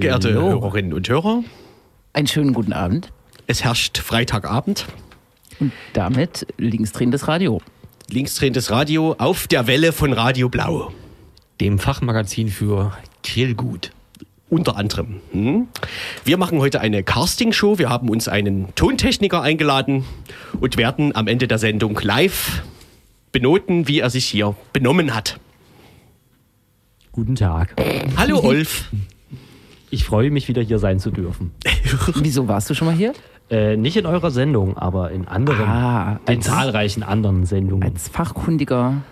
Sehr geehrte. Hörerinnen und Hörer, Einen schönen guten Abend. es herrscht Freitagabend. Und damit linksdrehendes Radio. Linksdrehendes Radio auf der Welle von Radio Blau. Dem Fachmagazin für Grillgut. Unter anderem. Hm? Wir machen heute eine Castingshow. Wir haben uns einen Tontechniker eingeladen und werden am Ende der Sendung live benoten, wie er sich hier benommen hat. Guten Tag. Hallo Olf. Ich freue mich, wieder hier sein zu dürfen. Wieso warst du schon mal hier? Äh, nicht in eurer Sendung, aber in anderen, Ah, in als- zahlreichen anderen Sendungen. Als fachkundiger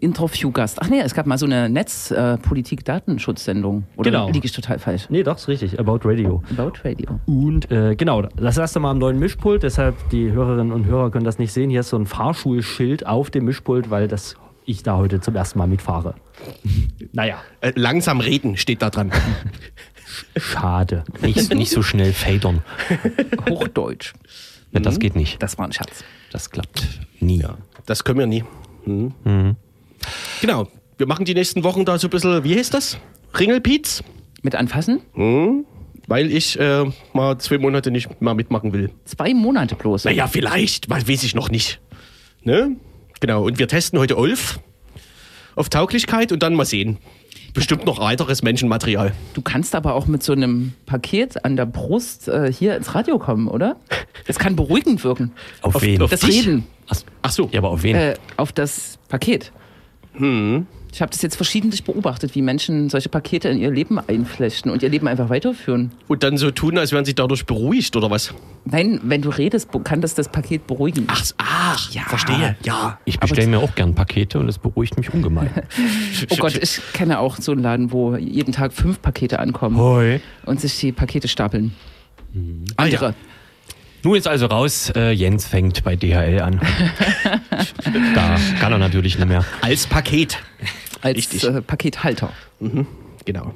Interviewgast. Ach nee, es gab mal so eine Netzpolitik-Datenschutzsendung. Oder Genau. liege ich total falsch? nee, doch, ist richtig. About Radio. About Radio. Und äh, genau, das erste Mal am neuen Mischpult, deshalb die Hörerinnen und Hörer können das nicht sehen. Hier ist so ein Fahrschulschild auf dem Mischpult, weil das ich da heute zum ersten Mal mitfahre. naja, Äh, langsam reden steht da dran. schade. Nicht, nicht so schnell fadern. Hochdeutsch. Ja, das geht nicht. Das war ein Schatz. Das klappt nie. Das können wir nie. Hm. Genau. Wir machen die nächsten Wochen da so ein bisschen, wie heißt das? Ringelpiez? Mit anfassen? Weil ich äh, mal zwei Monate nicht mal mitmachen will. Zwei Monate bloß. Naja, vielleicht, weil weiß ich noch nicht. Ne? Genau, und wir testen heute Ulf auf Tauglichkeit und dann mal sehen. Bestimmt noch weiteres Menschenmaterial. Du kannst aber auch mit so einem Paket an der Brust äh, hier ins Radio kommen, oder? Das kann beruhigend wirken. Auf, Auf- wen? auf- Das dich? Reden Ach, so. ja, aber auf wen? äh, auf das Paket. Ich habe das jetzt verschiedentlich beobachtet, wie Menschen solche Pakete in ihr Leben einflechten und ihr Leben einfach weiterführen. Und dann so tun, als wären sie dadurch beruhigt oder was? Nein, wenn du redest, kann das das Paket beruhigen. Ach, ach ja, verstehe. Ja. ich bestelle mir auch gern Pakete und das beruhigt mich ungemein. Oh Gott, ich kenne auch so einen Laden, wo jeden Tag fünf Pakete ankommen Hoi. und sich die Pakete stapeln. Ah, ja. Nun ist also raus, äh, Jens fängt bei DHL an. da kann er natürlich nicht mehr. Als Paket. Als äh, Pakethalter. Genau.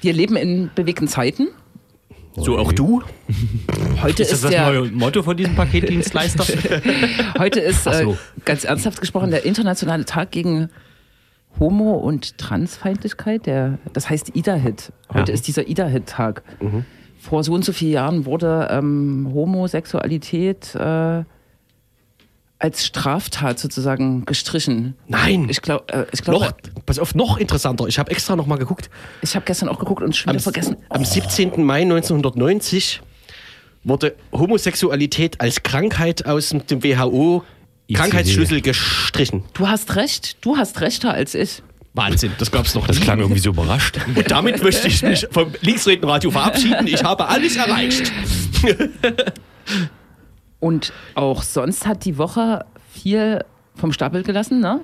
Wir leben in bewegten Zeiten. So auch du? Heute ist, der, Motto von diesem Paketdienstleister? heute ist äh, so. ganz ernsthaft gesprochen der internationale Tag gegen Homo- und Transfeindlichkeit. Der, das heißt IDA-Hit. Heute Ja. ist dieser IDA-Hit-Tag. Vor so und so vielen Jahren wurde ähm, Homosexualität äh, als Straftat sozusagen gestrichen. Nein. Ich glaube, äh, ich noch, pass auf, noch interessanter. Ich habe extra noch mal geguckt. ich habe gestern auch geguckt und schon Am, wieder vergessen. am 17. Mai 1990 wurde Homosexualität als Krankheit aus dem WHO Krankheitsschlüssel gestrichen. Du hast recht, du hast rechter als ich. Wahnsinn, das gab's noch Das nie. klang irgendwie so überrascht. Und damit möchte ich mich vom Linksredenradio verabschieden. Ich habe alles erreicht. Und auch sonst hat die Woche viel vom Stapel gelassen, ne?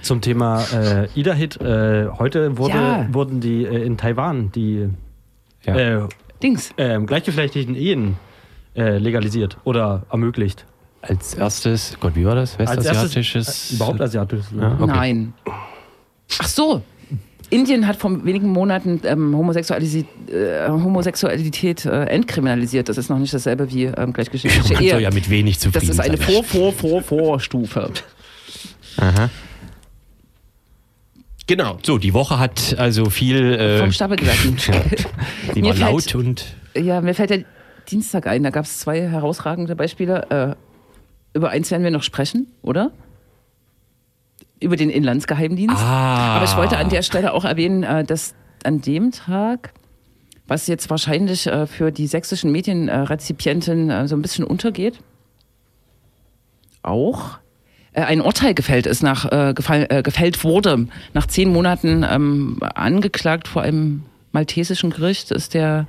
Zum Thema äh, Ida-Hit. Äh, heute wurde, Ja. wurden die äh, in Taiwan die Ja. äh, Dings. ähm, gleichgeschlechtlichen Ehen äh, legalisiert oder ermöglicht. Als erstes, Gott, wie war das? Als erstes, Westasiatisches? äh, überhaupt asiatisch. Ne? Ja. Okay. Nein. Ach so. Indien hat vor wenigen Monaten ähm, Homosexualität, äh, Homosexualität äh, entkriminalisiert. Das ist noch nicht dasselbe wie ähm, gleichgeschlechtliche Ehe. ja mit wenig das zufrieden ist eine. Vor, Vor, Vor, Vorstufe. Aha. Genau. So, die Woche hat also viel. Äh, Vom Stapel gelassen. die Mir war fällt- laut und. Ja, mir fällt der Dienstag ein. Da gab es zwei herausragende Beispiele. Äh, über eins werden wir noch sprechen, oder? Über den Inlandsgeheimdienst. Ah. Aber ich wollte an der Stelle auch erwähnen, äh, dass an dem Tag, was jetzt wahrscheinlich äh, für die sächsischen Medienrezipienten äh, so ein bisschen untergeht, auch ein Urteil gefällt ist, nach, äh, gefall, äh, gefällt wurde, nach zehn Monaten ähm, angeklagt vor einem maltesischen Gericht, ist der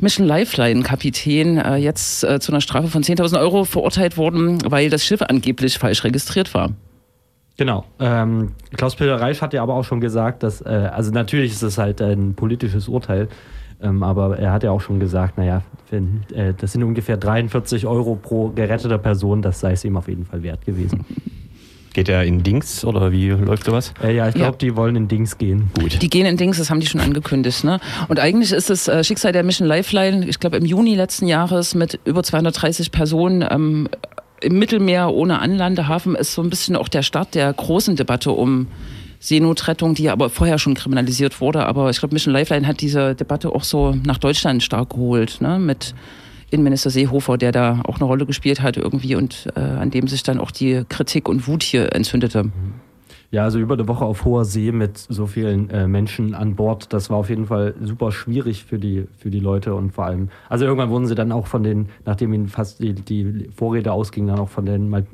Mission Lifeline Kapitän äh, jetzt zu einer Strafe von 10.000 Euro verurteilt worden, weil das Schiff angeblich falsch registriert war. Genau. Ähm, Klaus-Peter Reif hat ja aber auch schon gesagt, dass, äh, also natürlich ist es halt ein politisches Urteil, ähm, aber er hat ja auch schon gesagt, naja, wenn, äh, das sind ungefähr 43 Euro pro geretteter Person, das sei es ihm auf jeden Fall wert gewesen. Geht er in Dings oder wie läuft sowas? Äh, ja, ich glaube, Ja. die wollen in Dings gehen. Gut. Die gehen in Dings, das haben die schon angekündigt. Ne? Und eigentlich ist das äh, Schicksal der Mission Lifeline, ich glaube im Juni letzten Jahres mit über 230 Personen ähm, im Mittelmeer ohne Anlandehafen, ist so ein bisschen auch der Start der großen Debatte um Seenotrettung, die aber vorher schon kriminalisiert wurde. Aber ich glaube, Mission Lifeline hat diese Debatte auch so nach Deutschland stark geholt, ne? mit Innenminister Seehofer, der da auch eine Rolle gespielt hat irgendwie und äh, an dem sich dann auch die Kritik und Wut hier entzündete. Ja, also über eine Woche auf hoher See mit so vielen äh, Menschen an Bord, das war auf jeden Fall super schwierig für die, für die Leute und vor allem, also irgendwann wurden sie dann auch von den, nachdem ihnen fast die, die Vorräte ausgingen, dann auch von den Mal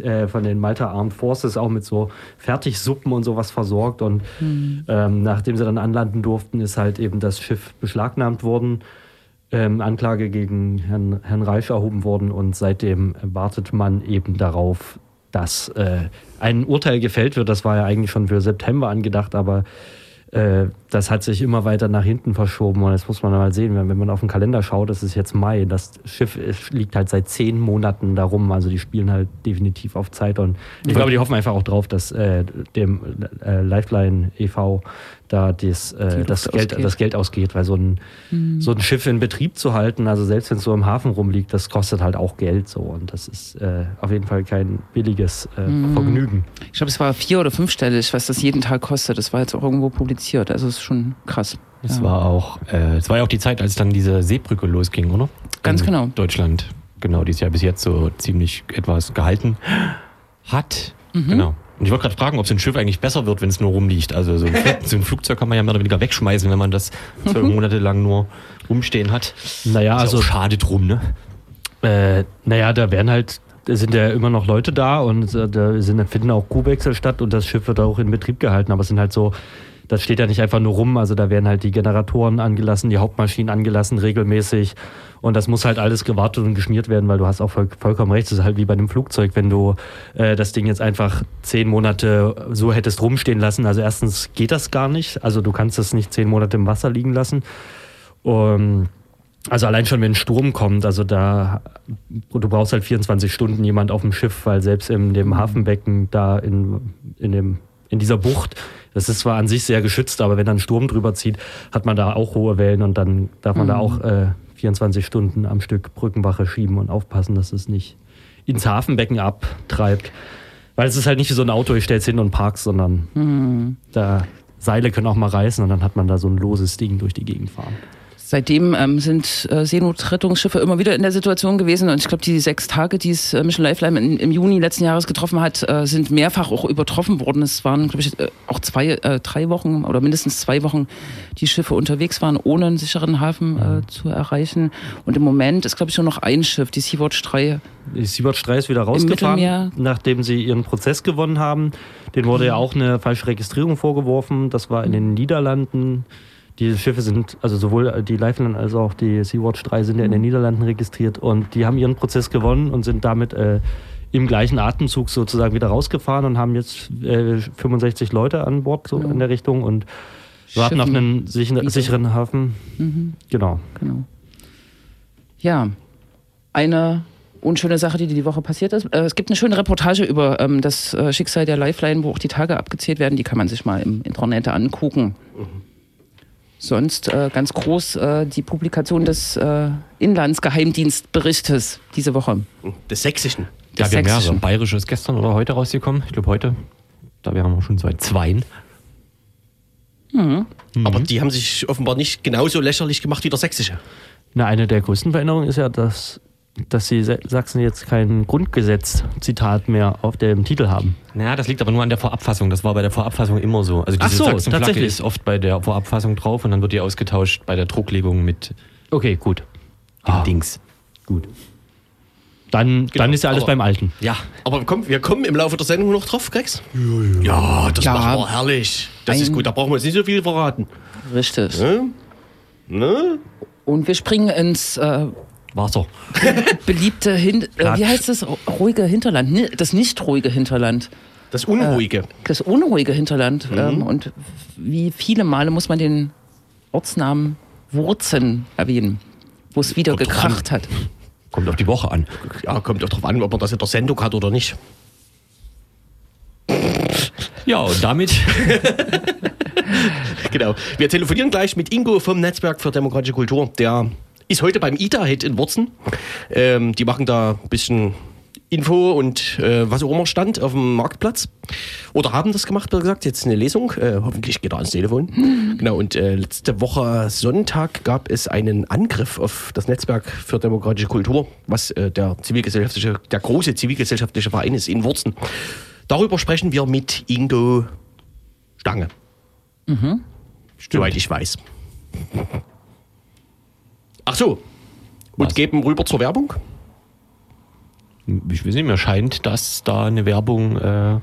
äh, von den Malta Armed Forces auch mit so Fertigsuppen und sowas versorgt. Und mhm. ähm, nachdem sie dann anlanden durften, ist halt eben das Schiff beschlagnahmt worden, ähm, Anklage gegen Herrn, Herrn Reif erhoben worden und seitdem wartet man eben darauf, dass äh, ein Urteil gefällt wird. Das war ja eigentlich schon für September angedacht, aber äh, das hat sich immer weiter nach hinten verschoben und das muss man mal sehen. Wenn, wenn man auf den Kalender schaut, das ist jetzt Mai. Das Schiff liegt halt seit zehn Monaten darum. Also die spielen halt definitiv auf Zeit und ich glaube, die hoffen einfach auch drauf, dass äh, dem äh, Lifeline e.V da das, äh, das, Geld, das Geld ausgeht, weil so ein, mhm. so ein Schiff in Betrieb zu halten, also selbst wenn es so im Hafen rumliegt, das kostet halt auch Geld so und das ist äh, auf jeden Fall kein billiges äh, mhm. Vergnügen. Ich glaube, es war vier- oder fünfstellig, was das jeden Tag kostet. Das war jetzt auch irgendwo publiziert, also es ist schon krass. Es ja. war auch, äh, es war ja auch die Zeit, als dann diese Seebrücke losging, oder? Ganz in genau. Deutschland, genau, die ist ja bis jetzt so ziemlich etwas gehalten hat. Mhm. Genau. Und ich wollte gerade fragen, ob so ein Schiff eigentlich besser wird, wenn es nur rumliegt. Also so ein, so ein, Flugzeug kann man ja mehr oder weniger wegschmeißen, wenn man das zwölf Monate lang nur rumstehen hat. Naja, Ist also schade drum, ne? Äh, naja, da werden halt sind ja immer noch Leute da und äh, da sind, finden auch Kuhwechsel statt und das Schiff wird auch in Betrieb gehalten, aber es sind halt so das steht ja nicht einfach nur rum. Also da werden halt die Generatoren angelassen, die Hauptmaschinen angelassen regelmäßig. Und das muss halt alles gewartet und geschmiert werden, weil du hast auch voll, vollkommen recht. Das ist halt wie bei einem Flugzeug, wenn du äh, das Ding jetzt einfach zehn Monate so hättest rumstehen lassen. Also erstens geht das gar nicht. Also du kannst es nicht zehn Monate im Wasser liegen lassen. Um, also allein schon, wenn ein Sturm kommt, also da, du brauchst halt 24 Stunden jemand auf dem Schiff, weil selbst in dem Hafenbecken da in, in, dem, in dieser Bucht das ist zwar an sich sehr geschützt, aber wenn dann ein Sturm drüber zieht, hat man da auch hohe Wellen und dann darf man mhm. da auch äh, 24 Stunden am Stück Brückenwache schieben und aufpassen, dass es nicht ins Hafenbecken abtreibt. Weil es ist halt nicht wie so ein Auto, ich stell's hin und park's, sondern mhm. da Seile können auch mal reißen und dann hat man da so ein loses Ding durch die Gegend fahren. Seitdem ähm, sind äh, Seenotrettungsschiffe immer wieder in der Situation gewesen und ich glaube, die sechs Tage, die es äh, Mission Lifeline in, im Juni letzten Jahres getroffen hat, äh, sind mehrfach auch übertroffen worden. Es waren, glaube ich, äh, auch zwei, äh, drei Wochen oder mindestens zwei Wochen, die Schiffe unterwegs waren, ohne einen sicheren Hafen äh, zu erreichen. Und im Moment ist, glaube ich, nur noch ein Schiff, die Sea-Watch 3. Die Sea-Watch 3 ist wieder rausgefahren, nachdem sie ihren Prozess gewonnen haben. Den wurde mhm. ja auch eine falsche Registrierung vorgeworfen. Das war in den Niederlanden. Die Schiffe sind, also sowohl die Lifeline als auch die Sea-Watch 3 sind ja in den mhm. Niederlanden registriert und die haben ihren Prozess gewonnen und sind damit äh, im gleichen Atemzug sozusagen wieder rausgefahren und haben jetzt äh, 65 Leute an Bord so genau. in der Richtung und warten Schiffen. auf einen sicheren, sicheren Hafen. Mhm. Genau. genau. Ja, eine unschöne Sache, die die Woche passiert ist. Äh, es gibt eine schöne Reportage über ähm, das äh, Schicksal der Lifeline, wo auch die Tage abgezählt werden. Die kann man sich mal im Internet angucken. Mhm sonst äh, ganz groß äh, die Publikation des äh, Inlandsgeheimdienstberichtes diese Woche. Des Sächsischen. Des ja, wir haben mehrere. Bayerische ist gestern oder heute rausgekommen. Ich glaube heute. Da wären wir schon seit zweien. Mhm. Aber die haben sich offenbar nicht genauso lächerlich gemacht wie der Sächsische. Na, eine der größten Veränderungen ist ja, dass dass sie Sachsen jetzt kein Grundgesetz-Zitat mehr auf dem Titel haben. Naja, das liegt aber nur an der Vorabfassung. Das war bei der Vorabfassung immer so. Also diese so, Sachsenflagge ist oft bei der Vorabfassung drauf und dann wird die ausgetauscht bei der Drucklegung mit Okay, gut. dem ah. Dings. Gut. Dann, genau. dann ist ja alles aber, beim Alten. Ja, aber komm, wir kommen im Laufe der Sendung noch drauf, Grex. Ja, ja. das ja, machen wir herrlich. Das ist gut, da brauchen wir uns nicht so viel verraten. Richtig. Ne? Ne? Und wir springen ins äh, Wasser. Beliebte, Hin äh, wie heißt das? Ruhige Hinterland. Das nicht ruhige Hinterland. Das unruhige. Äh, das unruhige Hinterland. Mhm. Ähm, und wie viele Male muss man den Ortsnamen Wurzen erwähnen, wo es wieder kommt gekracht hat. Kommt auf die Woche an. Ja, kommt auch darauf an, ob man das in der Sendung hat oder nicht. Ja, und damit. genau. Wir telefonieren gleich mit Ingo vom Netzwerk für demokratische Kultur, der ist heute beim ITA-Hit in Wurzen. Ähm, die machen da ein bisschen Info und äh, was auch immer stand auf dem Marktplatz. Oder haben das gemacht, besser gesagt. Jetzt eine Lesung. Äh, hoffentlich geht er ans Telefon. Genau, und äh, letzte Woche Sonntag gab es einen Angriff auf das Netzwerk für demokratische Kultur, was äh, der zivilgesellschaftliche, der große zivilgesellschaftliche Verein ist in Wurzen. Darüber sprechen wir mit Ingo Stange. Mhm. Soweit ich weiß. Ach so. Und Was? geben rüber zur Werbung? Ich weiß nicht, mir scheint, dass da eine Werbung äh,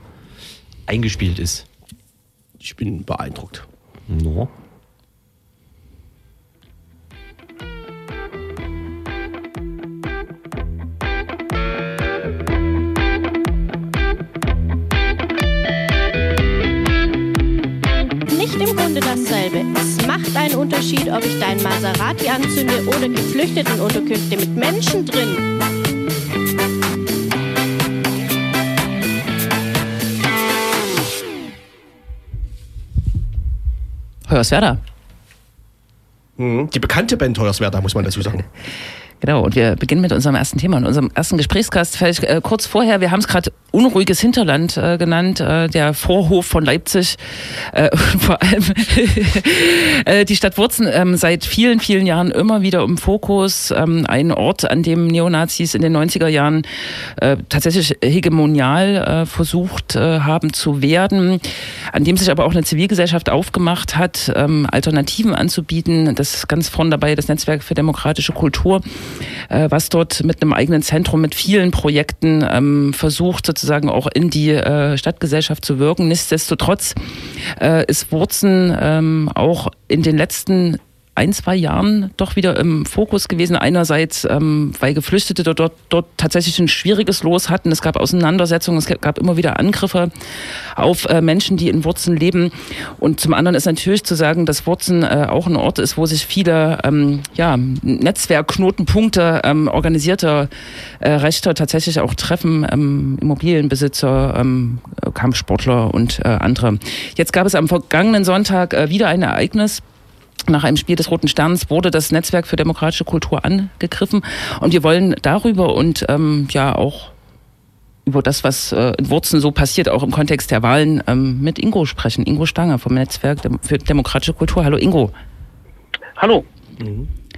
eingespielt ist. Ich bin beeindruckt. No. Nicht im Grunde dasselbe. Es macht einen Unterschied, ob ich dein Maserati anzünde oder Geflüchtetenunterkünfte mit Menschen drin. Hoyerswerda. Mhm. Die bekannte Band Hoyerswerda, muss man dazu sagen. Genau, und wir beginnen mit unserem ersten Thema und unserem ersten Gesprächsgast. Vielleicht äh, kurz vorher, wir haben es gerade unruhiges Hinterland äh, genannt, äh, der Vorhof von Leipzig. Äh, vor allem äh, die Stadt Wurzen ähm, seit vielen, vielen Jahren immer wieder im Fokus. Ähm, ein Ort, an dem Neonazis in den 90er Jahren äh, tatsächlich hegemonial versucht haben zu werden, an dem sich aber auch eine Zivilgesellschaft aufgemacht hat, ähm, Alternativen anzubieten. Das ist ganz vorne dabei das Netzwerk für demokratische Kultur äh, was dort mit einem eigenen Zentrum, mit vielen Projekten ähm, versucht, sozusagen auch in die äh, Stadtgesellschaft zu wirken. Nichtsdestotrotz äh, ist Wurzen ähm, auch in den letzten ein, zwei Jahren doch wieder im Fokus gewesen. Einerseits, ähm, weil Geflüchtete dort, dort, dort tatsächlich ein schwieriges Los hatten. Es gab Auseinandersetzungen, es gab immer wieder Angriffe auf äh, Menschen, die in Wurzen leben. Und zum anderen ist natürlich zu sagen, dass Wurzen äh, auch ein Ort ist, wo sich viele ähm, ja, Netzwerkknotenpunkte ähm, organisierter äh, Rechte tatsächlich auch treffen. Ähm, Immobilienbesitzer, ähm, Kampfsportler und äh, andere. Jetzt gab es am vergangenen Sonntag äh, wieder ein Ereignis. Nach einem Spiel des Roten Sterns wurde das Netzwerk für demokratische Kultur angegriffen. Und wir wollen darüber und ähm, ja auch über das, was äh, in Wurzen so passiert, auch im Kontext der Wahlen, ähm, mit Ingo sprechen. Ingo Stange vom Netzwerk für demokratische Kultur. Hallo Ingo. Hallo.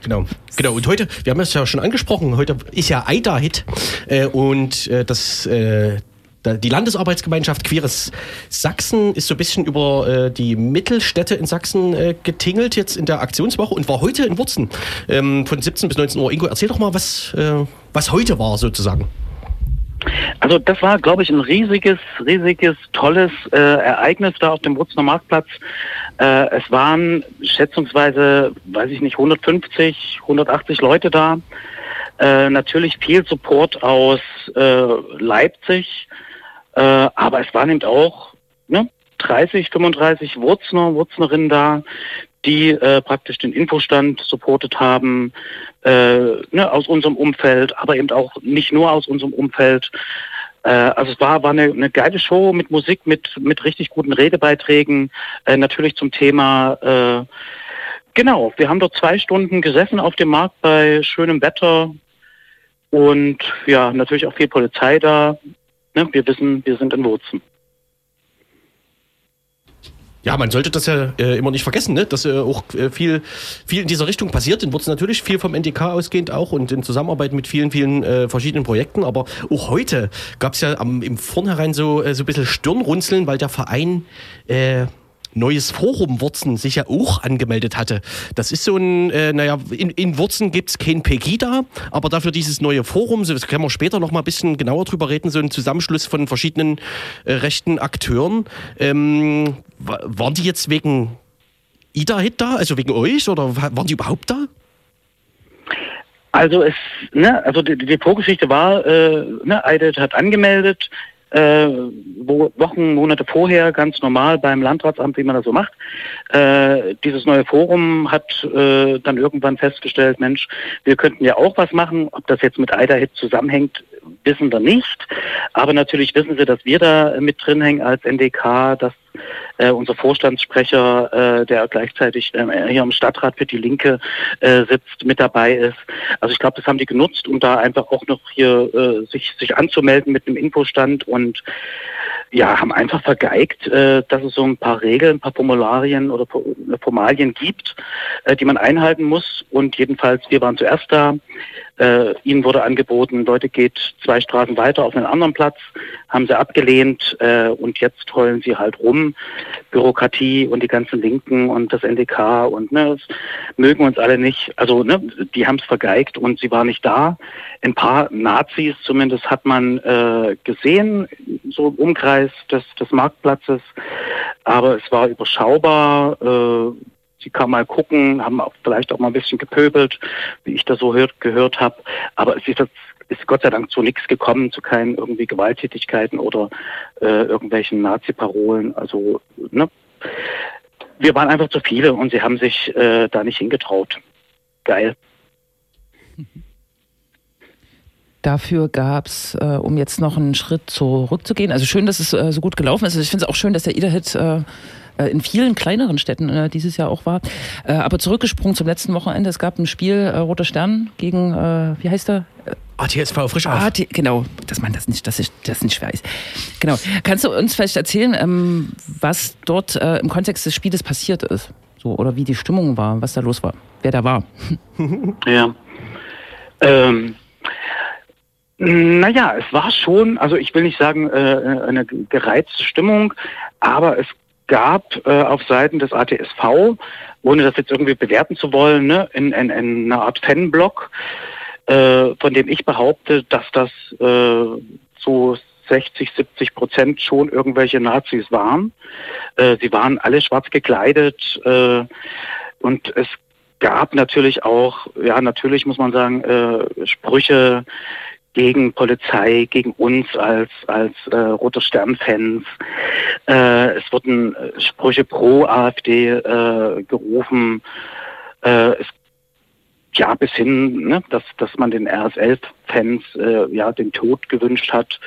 Genau. Genau. Und heute, wir haben es ja schon angesprochen, heute ist ja AIDA-Hit äh, und äh, das. Äh, die Landesarbeitsgemeinschaft Queeres Sachsen ist so ein bisschen über äh, die Mittelstädte in Sachsen äh, getingelt jetzt in der Aktionswoche und war heute in Wurzen ähm, von 17 bis 19 Uhr. Ingo, erzähl doch mal, was, äh, was heute war sozusagen. Also das war, glaube ich, ein riesiges, riesiges, tolles äh, Ereignis da auf dem Wurzener Marktplatz. Äh, es waren schätzungsweise, weiß ich nicht, 150, 180 Leute da. Äh, natürlich viel Support aus äh, Leipzig, äh, aber es waren eben auch ne, 30, 35 Wurzner, Wurznerinnen da, die äh, praktisch den Infostand supportet haben, äh, ne, aus unserem Umfeld, aber eben auch nicht nur aus unserem Umfeld. Äh, also es war, war eine, eine geile Show mit Musik, mit, mit richtig guten Redebeiträgen, äh, natürlich zum Thema. Äh, genau, wir haben dort zwei Stunden gesessen auf dem Markt bei schönem Wetter und ja, natürlich auch viel Polizei da. Ne, wir wissen, wir sind in Wurzen. Ja, man sollte das ja äh, immer nicht vergessen, ne? dass äh, auch äh, viel, viel in dieser Richtung passiert. In Wurzen natürlich viel vom NDK ausgehend auch und in Zusammenarbeit mit vielen, vielen äh, verschiedenen Projekten. Aber auch heute gab es ja am, im Vornherein so, äh, so ein bisschen Stirnrunzeln, weil der Verein äh, Neues Forum Wurzen sich ja auch angemeldet hatte. Das ist so ein, äh, naja, in, in Wurzen gibt es kein Pegida, aber dafür dieses neue Forum, das können wir später noch mal ein bisschen genauer drüber reden, so ein Zusammenschluss von verschiedenen äh, rechten Akteuren. Ähm, wa- waren die jetzt wegen Ida-Hit da, also wegen euch, oder wa- waren die überhaupt da? Also es, ne, also die, die Vorgeschichte war, äh, ne, Eidet hat angemeldet, äh, wo Wochen, Monate vorher ganz normal beim Landratsamt, wie man das so macht. Äh, dieses neue Forum hat äh, dann irgendwann festgestellt, Mensch, wir könnten ja auch was machen. Ob das jetzt mit Eiderhit zusammenhängt, wissen wir nicht. Aber natürlich wissen sie, dass wir da mit drin hängen als NDK, dass äh, unser Vorstandssprecher, äh, der gleichzeitig äh, hier im Stadtrat für die Linke äh, sitzt, mit dabei ist. Also ich glaube, das haben die genutzt, um da einfach auch noch hier äh, sich, sich anzumelden mit einem Infostand und ja, haben einfach vergeigt, äh, dass es so ein paar Regeln, ein paar Formularien oder Formalien gibt, die man einhalten muss. Und jedenfalls, wir waren zuerst da. Äh, ihnen wurde angeboten, Leute geht zwei Straßen weiter auf einen anderen Platz, haben sie abgelehnt äh, und jetzt heulen sie halt rum. Bürokratie und die ganzen Linken und das NDK und ne, mögen uns alle nicht. Also ne, die haben es vergeigt und sie war nicht da. Ein paar Nazis zumindest hat man äh, gesehen, so im Umkreis des, des Marktplatzes, aber es war überschaubar. Äh, Sie kann mal gucken, haben auch vielleicht auch mal ein bisschen gepöbelt, wie ich das so hört, gehört habe. Aber es ist, ist Gott sei Dank zu nichts gekommen, zu keinen irgendwie Gewalttätigkeiten oder äh, irgendwelchen Nazi-Parolen. Also, ne? Wir waren einfach zu viele und sie haben sich äh, da nicht hingetraut. Geil. Dafür gab es, äh, um jetzt noch einen Schritt zurückzugehen, also schön, dass es äh, so gut gelaufen ist. Ich finde es auch schön, dass der Ida-Hit äh, äh, in vielen kleineren Städten äh, dieses Jahr auch war. Äh, aber zurückgesprungen zum letzten Wochenende. Es gab ein Spiel äh, Roter Stern gegen, äh, wie heißt er? ATSV frisch auf. AT, genau, dass man das nicht, dass ich das nicht weiß. Genau. Kannst du uns vielleicht erzählen, ähm, was dort äh, im Kontext des Spieles passiert ist? So, oder wie die Stimmung war, was da los war, wer da war? ja. Ähm, naja, es war schon, also ich will nicht sagen, äh, eine gereizte Stimmung, aber es gab äh, auf Seiten des ATSV, ohne das jetzt irgendwie bewerten zu wollen, ne, in, in, in eine Art Fanblock, äh, von dem ich behaupte, dass das äh, so 60, 70 Prozent schon irgendwelche Nazis waren. Äh, sie waren alle schwarz gekleidet äh, und es gab natürlich auch, ja, natürlich muss man sagen, äh, Sprüche gegen Polizei, gegen uns als, als äh, Roter Stern-Fans. Äh, es wurden äh, Sprüche pro AfD äh, gerufen. Äh, es ja, bis hin, ne, dass, dass man den RSL-Fans äh, ja, den Tod gewünscht hat.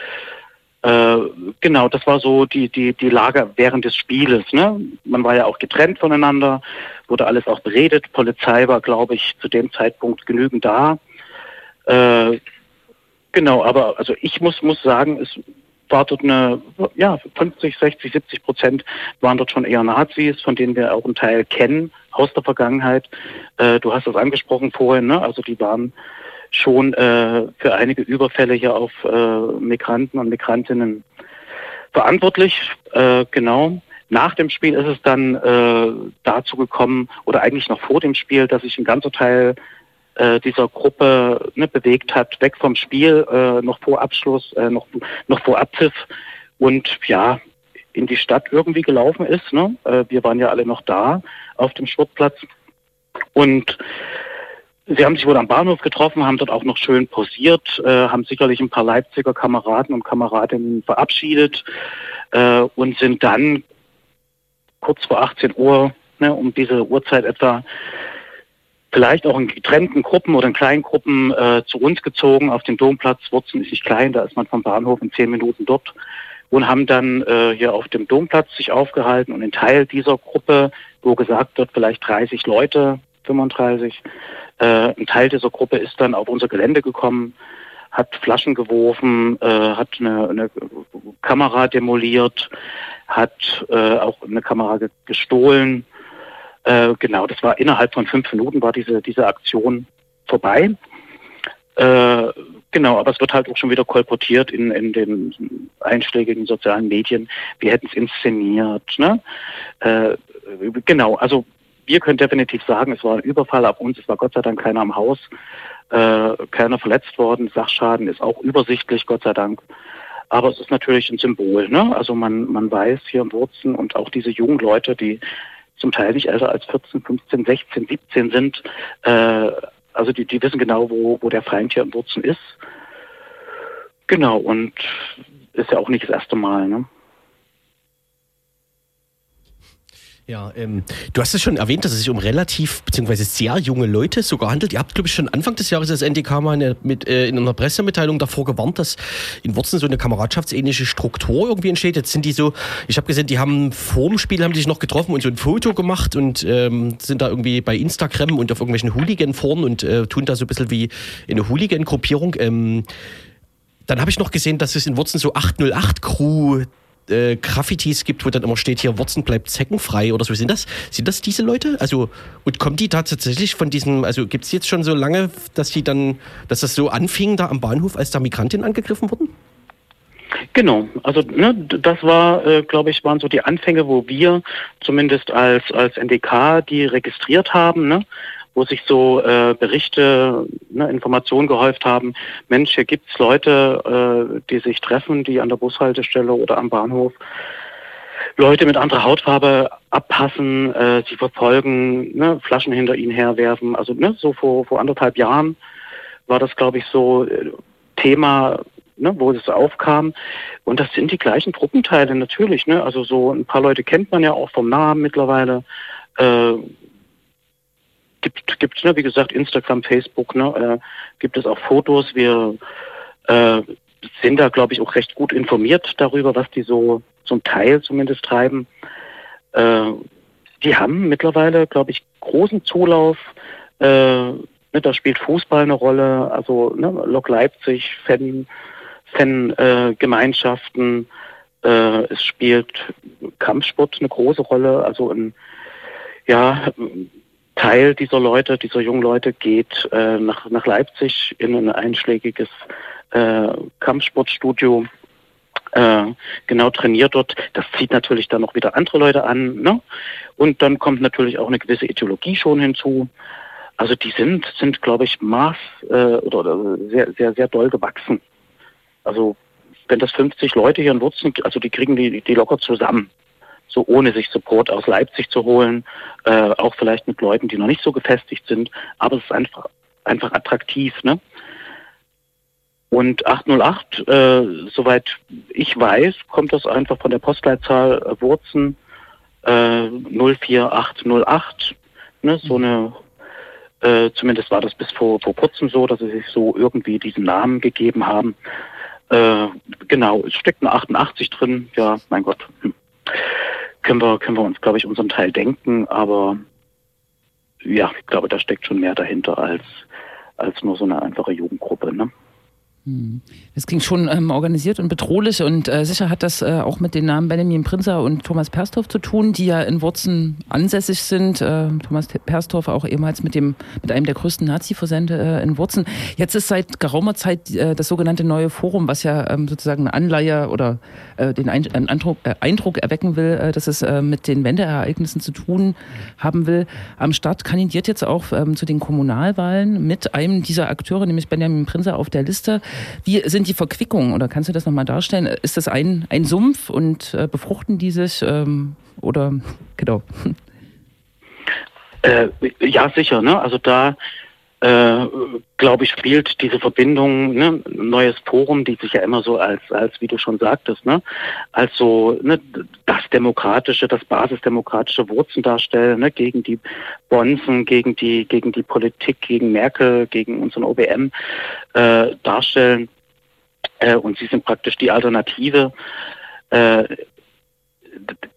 Genau, das war so die, die, die Lage während des Spieles. Ne? Man war ja auch getrennt voneinander, wurde alles auch beredet. Polizei war, glaube ich, zu dem Zeitpunkt genügend da. Genau, aber also ich muss, muss sagen, es war dort eine, ja, 50, 60, 70 Prozent waren dort schon eher Nazis, von denen wir auch einen Teil kennen aus der Vergangenheit. Äh, du hast das angesprochen vorhin, ne? Also die waren schon äh, für einige Überfälle hier auf äh, Migranten und Migrantinnen verantwortlich. Äh, genau. Nach dem Spiel ist es dann äh, dazu gekommen, oder eigentlich noch vor dem Spiel, dass sich ein ganzer Teil äh, dieser Gruppe ne, bewegt hat, weg vom Spiel, äh, noch vor Abschluss, äh, noch, noch vor Abpfiff und ja, in die Stadt irgendwie gelaufen ist. Ne? Äh, wir waren ja alle noch da auf dem Sportplatz und Sie haben sich wohl am Bahnhof getroffen, haben dort auch noch schön posiert, äh, haben sicherlich ein paar Leipziger Kameraden und Kameradinnen verabschiedet äh, und sind dann kurz vor 18 Uhr, ne, um diese Uhrzeit etwa, vielleicht auch in getrennten Gruppen oder in kleinen Gruppen äh, zu uns gezogen auf den Domplatz. Wurzen ist nicht klein, da ist man vom Bahnhof in zehn Minuten dort und haben dann äh, hier auf dem Domplatz sich aufgehalten und ein Teil dieser Gruppe, wo gesagt wird, vielleicht 30 Leute, 35, äh, ein Teil dieser Gruppe ist dann auf unser Gelände gekommen, hat Flaschen geworfen, äh, hat eine, eine Kamera demoliert, hat äh, auch eine Kamera ge gestohlen, äh, genau, das war innerhalb von fünf Minuten war diese, diese Aktion vorbei. Äh, genau, aber es wird halt auch schon wieder kolportiert in, in den einschlägigen sozialen Medien. Wir hätten es inszeniert. Ne? Äh, genau, also wir können definitiv sagen, es war ein Überfall auf uns. Es war Gott sei Dank keiner am Haus, äh, keiner verletzt worden. Sachschaden ist auch übersichtlich, Gott sei Dank. Aber es ist natürlich ein Symbol. Ne? Also man, man weiß hier im Wurzen und auch diese jungen Leute, die zum Teil nicht älter als 14, 15, 16, 17 sind. Äh, also die, die wissen genau, wo, wo der Feind hier im Wurzen ist. Genau, und ist ja auch nicht das erste Mal. Ne? Ja, ähm, du hast es schon erwähnt, dass es sich um relativ beziehungsweise sehr junge Leute sogar handelt. Ihr habt, glaube ich, schon Anfang des Jahres als NDK mal eine, mit, äh, in einer Pressemitteilung davor gewarnt, dass in Wurzeln so eine kameradschaftsähnliche Struktur irgendwie entsteht. Jetzt sind die so, ich habe gesehen, die haben vor dem Spiel haben die sich noch getroffen und so ein Foto gemacht und ähm, sind da irgendwie bei Instagram und auf irgendwelchen Hooligan-Foren und äh, tun da so ein bisschen wie eine Hooligan-Gruppierung. Ähm, dann habe ich noch gesehen, dass es in Wurzeln so 808-Crew äh, Graffitis gibt, wo dann immer steht, hier Wurzen bleibt zeckenfrei oder so. Sind das, sind das diese Leute? Also, und kommen die da tatsächlich von diesem, also gibt es jetzt schon so lange, dass die dann, dass das so anfing da am Bahnhof, als da Migrantinnen angegriffen wurden? Genau, also ne, das war, äh, glaube ich, waren so die Anfänge, wo wir zumindest als als NDK die registriert haben. Ne? Wo sich so äh, Berichte, ne, Informationen gehäuft haben, Mensch, hier gibt's Leute, äh, die sich treffen, die an der Bushaltestelle oder am Bahnhof Leute mit anderer Hautfarbe abpassen, äh, sie verfolgen, ne, Flaschen hinter ihnen herwerfen. Also ne, so vor, vor anderthalb Jahren war das, glaube ich, so äh, Thema, ne, wo es aufkam. Und das sind die gleichen Truppenteile natürlich. Ne? Also so ein paar Leute kennt man ja auch vom Namen mittlerweile. Äh, gibt, gibt ne, wie gesagt, Instagram, Facebook, ne, äh, gibt es auch Fotos. Wir äh, sind da, glaube ich, auch recht gut informiert darüber, was die so zum Teil zumindest treiben. Äh, die haben mittlerweile, glaube ich, großen Zulauf. Äh, ne, da spielt Fußball eine Rolle, also ne, Lok Leipzig, Fan, Fan-Gemeinschaften. Äh, es spielt Kampfsport eine große Rolle, also ein ja, Teil dieser Leute, dieser jungen Leute geht äh, nach, nach Leipzig in ein einschlägiges äh, Kampfsportstudio, äh, genau trainiert dort. Das zieht natürlich dann noch wieder andere Leute an. Ne? Und dann kommt natürlich auch eine gewisse Ideologie schon hinzu. Also die sind, sind glaube ich, maß äh, oder, oder sehr, sehr, sehr doll gewachsen. Also wenn das 50 Leute hier in Wurzen, also die kriegen die, die locker zusammen so ohne sich Support aus Leipzig zu holen, äh, auch vielleicht mit Leuten, die noch nicht so gefestigt sind, aber es ist einfach, einfach attraktiv. Ne? Und 808, äh, soweit ich weiß, kommt das einfach von der Postleitzahl äh, Wurzen äh, 04808. Ne? So eine, äh, zumindest war das bis vor, vor kurzem so, dass sie sich so irgendwie diesen Namen gegeben haben. Äh, genau, es steckt eine 88 drin, ja, mein Gott. Hm können wir, können wir uns, glaube ich, unseren Teil denken, aber ja, ich glaube, da steckt schon mehr dahinter als, als nur so eine einfache Jugendgruppe. Ne? Hm. Das klingt schon ähm, organisiert und bedrohlich und äh, sicher hat das äh, auch mit den Namen Benjamin Prinzer und Thomas Perstorff zu tun, die ja in Wurzen ansässig sind. Äh, Thomas Perstorff auch ehemals mit dem mit einem der größten Nazi-Versände äh, in Wurzen. Jetzt ist seit geraumer Zeit äh, das sogenannte neue Forum, was ja ähm, sozusagen eine Anleihe oder äh, den Ein Eindruck, Eindruck, erwecken will, dass es mit den Wendeereignissen zu tun haben will. Am Start kandidiert jetzt auch ähm, zu den Kommunalwahlen mit einem dieser Akteure, nämlich Benjamin Prinzer auf der Liste. Wie sind die Verquickungen oder kannst du das nochmal darstellen? Ist das ein, ein Sumpf und äh, befruchten die sich ähm, oder genau? Äh, ja, sicher. Ne? Also da äh, glaube ich, spielt diese Verbindung, ne, neues Forum, die sich ja immer so als, als wie du schon sagtest, ne, als so ne, das demokratische, das basisdemokratische Wurzeln darstellen, ne, gegen die Bonzen, gegen die, gegen die Politik, gegen Merkel, gegen unseren OBM äh, darstellen. Äh, und sie sind praktisch die Alternative.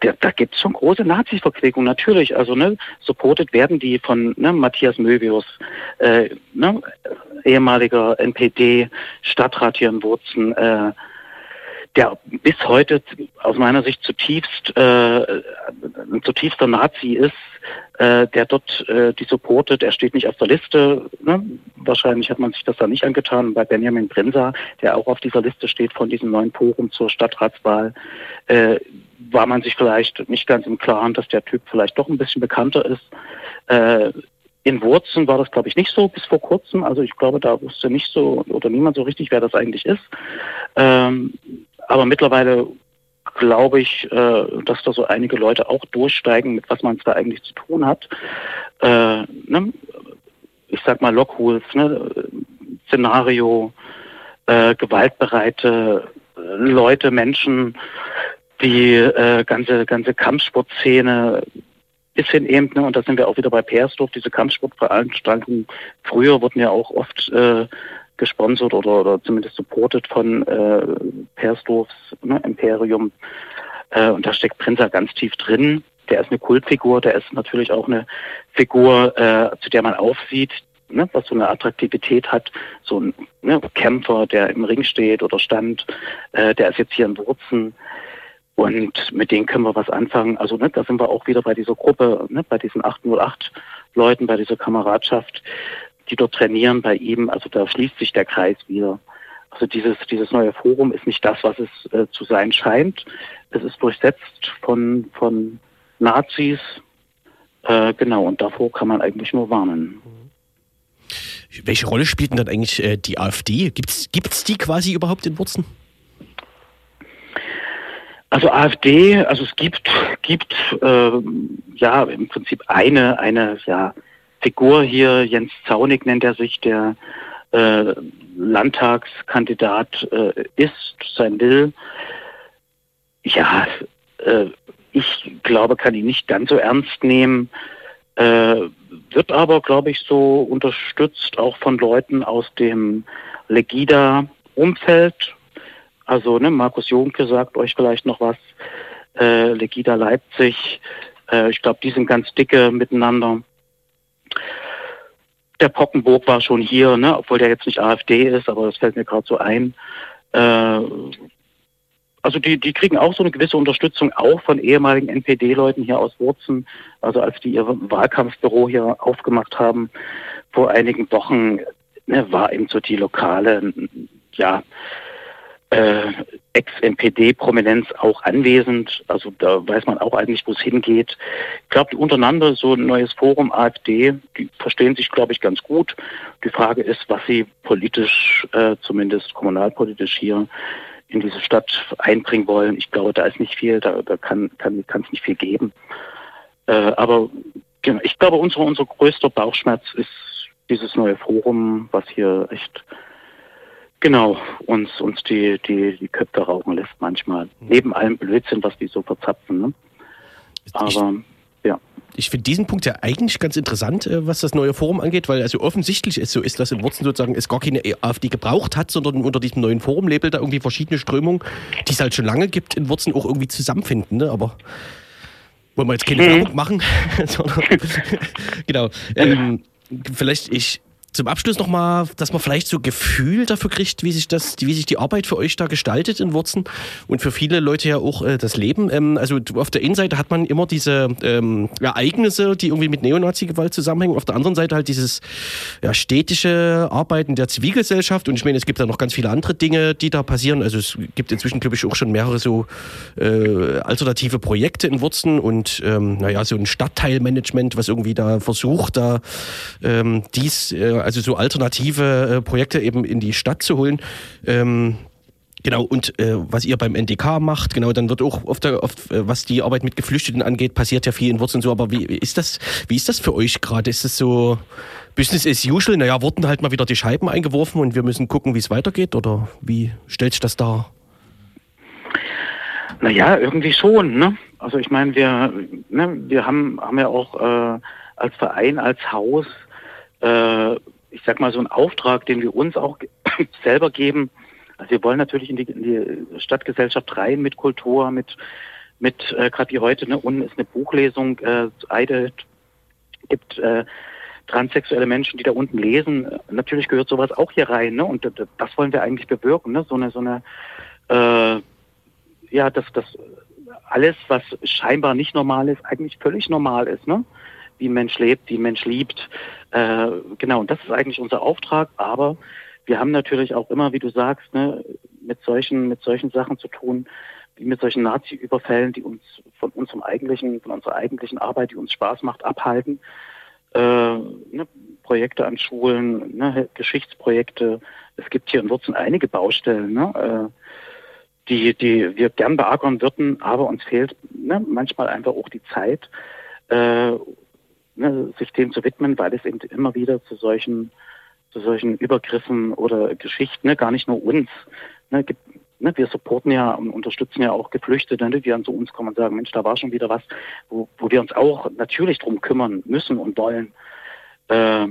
Da, da gibt es schon große Nazi-Verquickungen, natürlich. Also ne, supported werden die von ne, Matthias Möbius, äh, ne, ehemaliger NPD-Stadtrat hier in Wurzen, äh, der bis heute aus meiner Sicht zutiefst äh, ein zutiefster Nazi ist, äh, der dort äh, die supportet. Er steht nicht auf der Liste. Ne? Wahrscheinlich hat man sich das da nicht angetan. Bei Benjamin Brinsa, der auch auf dieser Liste steht von diesem neuen Forum zur Stadtratswahl, äh, war man sich vielleicht nicht ganz im Klaren, dass der Typ vielleicht doch ein bisschen bekannter ist. Äh, in Wurzen war das, glaube ich, nicht so bis vor kurzem. Also ich glaube, da wusste nicht so oder niemand so richtig, wer das eigentlich ist. Ähm, aber mittlerweile glaube ich, äh, dass da so einige Leute auch durchsteigen, mit was man es da eigentlich zu tun hat. Äh, ne? Ich sag mal Lockhools, ne? Szenario, äh, gewaltbereite Leute, Menschen, die äh, ganze ganze Kampfsportszene bisschen eben, ne, und da sind wir auch wieder bei Persdorf, diese Kampfsportveranstaltungen. Früher wurden ja auch oft äh, gesponsert oder, oder zumindest supported von äh, Persdorfs ne, Imperium. Äh, und da steckt Prinzer ganz tief drin. Der ist eine Kultfigur, der ist natürlich auch eine Figur, äh, zu der man aufsieht, ne, was so eine Attraktivität hat. So ein ne, Kämpfer, der im Ring steht oder stand, äh, der ist jetzt hier in Wurzen. Und mit denen können wir was anfangen. Also ne, da sind wir auch wieder bei dieser Gruppe, ne, bei diesen 808 Leuten, bei dieser Kameradschaft, die dort trainieren bei ihm. Also da schließt sich der Kreis wieder. Also dieses, dieses neue Forum ist nicht das, was es äh, zu sein scheint. Es ist durchsetzt von, von Nazis. Äh, genau, und davor kann man eigentlich nur warnen. Welche Rolle spielt denn dann eigentlich äh, die AfD? Gibt es die quasi überhaupt in Wurzen? Also AfD, also es gibt, gibt äh, ja im Prinzip eine, eine ja, Figur hier, Jens Zaunig nennt er sich, der äh, Landtagskandidat äh, ist, sein will. Ja, äh, ich glaube, kann ihn nicht ganz so ernst nehmen, äh, wird aber, glaube ich, so unterstützt auch von Leuten aus dem Legida-Umfeld. Also ne, Markus Jonke sagt euch vielleicht noch was, äh, Legida Leipzig. Äh, ich glaube, die sind ganz dicke miteinander. Der Pockenburg war schon hier, ne, obwohl der jetzt nicht AfD ist, aber das fällt mir gerade so ein. Äh, also die, die kriegen auch so eine gewisse Unterstützung auch von ehemaligen NPD-Leuten hier aus Wurzen. Also als die ihr Wahlkampfbüro hier aufgemacht haben vor einigen Wochen, ne, war eben so die lokale, ja, äh, Ex-NPD-Prominenz auch anwesend. Also da weiß man auch eigentlich, wo es hingeht. Ich glaube, untereinander so ein neues Forum AfD, die verstehen sich, glaube ich, ganz gut. Die Frage ist, was sie politisch, äh, zumindest kommunalpolitisch hier in diese Stadt einbringen wollen. Ich glaube, da ist nicht viel, da, da kann es kann, nicht viel geben. Äh, aber genau, ich glaube, unser, unser größter Bauchschmerz ist dieses neue Forum, was hier echt genau uns, uns die, die, die Köpfe rauchen lässt manchmal. Mhm. Neben allem Blödsinn, was die so verzapfen. Ne? Aber ich, ja. Ich finde diesen Punkt ja eigentlich ganz interessant, äh, was das neue Forum angeht, weil also offensichtlich es so ist, dass in Wurzen sozusagen es gar keine AfD gebraucht hat, sondern unter diesem neuen Forum-Label da irgendwie verschiedene Strömungen, die es halt schon lange gibt, in Wurzen auch irgendwie zusammenfinden. Ne? Aber wollen wir jetzt keine mhm. Werbung machen? genau. Ähm, vielleicht ich zum Abschluss nochmal, dass man vielleicht so Gefühl dafür kriegt, wie sich das, wie sich die Arbeit für euch da gestaltet in Wurzen und für viele Leute ja auch äh, das Leben. Ähm, also auf der einen Seite hat man immer diese ähm, Ereignisse, die irgendwie mit Neonazi-Gewalt zusammenhängen. Auf der anderen Seite halt dieses ja, städtische Arbeiten der Zivilgesellschaft. Und ich meine, es gibt da noch ganz viele andere Dinge, die da passieren. Also es gibt inzwischen, glaube ich, auch schon mehrere so äh, alternative Projekte in Wurzen und ähm, naja, so ein Stadtteilmanagement, was irgendwie da versucht, da ähm, dies äh, also so alternative äh, Projekte eben in die Stadt zu holen. Ähm, Genau, und äh, was ihr beim NDK macht, genau, dann wird auch oft, oft, äh, was die Arbeit mit Geflüchteten angeht, passiert ja viel in Wurzeln so, aber wie ist das, wie ist das für euch gerade? Ist es so Business as usual? Naja, wurden halt mal wieder die Scheiben eingeworfen und wir müssen gucken, wie es weitergeht? Oder wie stellt sich das dar? Naja, irgendwie schon, ne? Also ich meine, wir, ne, wir haben, haben ja auch äh, als Verein, als Haus äh, ich sag mal, so ein Auftrag, den wir uns auch selber geben. Also wir wollen natürlich in die, in die Stadtgesellschaft rein mit Kultur, mit, mit äh, gerade wie heute, ne, unten ist eine Buchlesung, äh, Eide gibt äh, transsexuelle Menschen, die da unten lesen. Natürlich gehört sowas auch hier rein, ne? Und das wollen wir eigentlich bewirken, ne? So eine, so eine, äh, ja, dass das alles, was scheinbar nicht normal ist, eigentlich völlig normal ist, ne? Wie ein Mensch lebt, wie ein Mensch liebt. Äh, genau, und das ist eigentlich unser Auftrag. Aber wir haben natürlich auch immer, wie du sagst, ne, mit solchen, mit solchen Sachen zu tun, wie mit solchen Nazi-Überfällen, die uns von unserem eigentlichen, von unserer eigentlichen Arbeit, die uns Spaß macht, abhalten. Äh, ne, Projekte an Schulen, ne, Geschichtsprojekte. Es gibt hier in Wurzeln einige Baustellen, ne, äh, die, die wir gern beackern würden, aber uns fehlt ne, manchmal einfach auch die Zeit, äh, ne, sich dem zu widmen, weil es eben immer wieder zu solchen, zu solchen Übergriffen oder Geschichten, ne, gar nicht nur uns, ne, gibt, ne, wir supporten ja und unterstützen ja auch Geflüchtete, ne, die dann zu uns kommen und sagen, Mensch, da war schon wieder was, wo, wo wir uns auch natürlich drum kümmern müssen und wollen. Äh,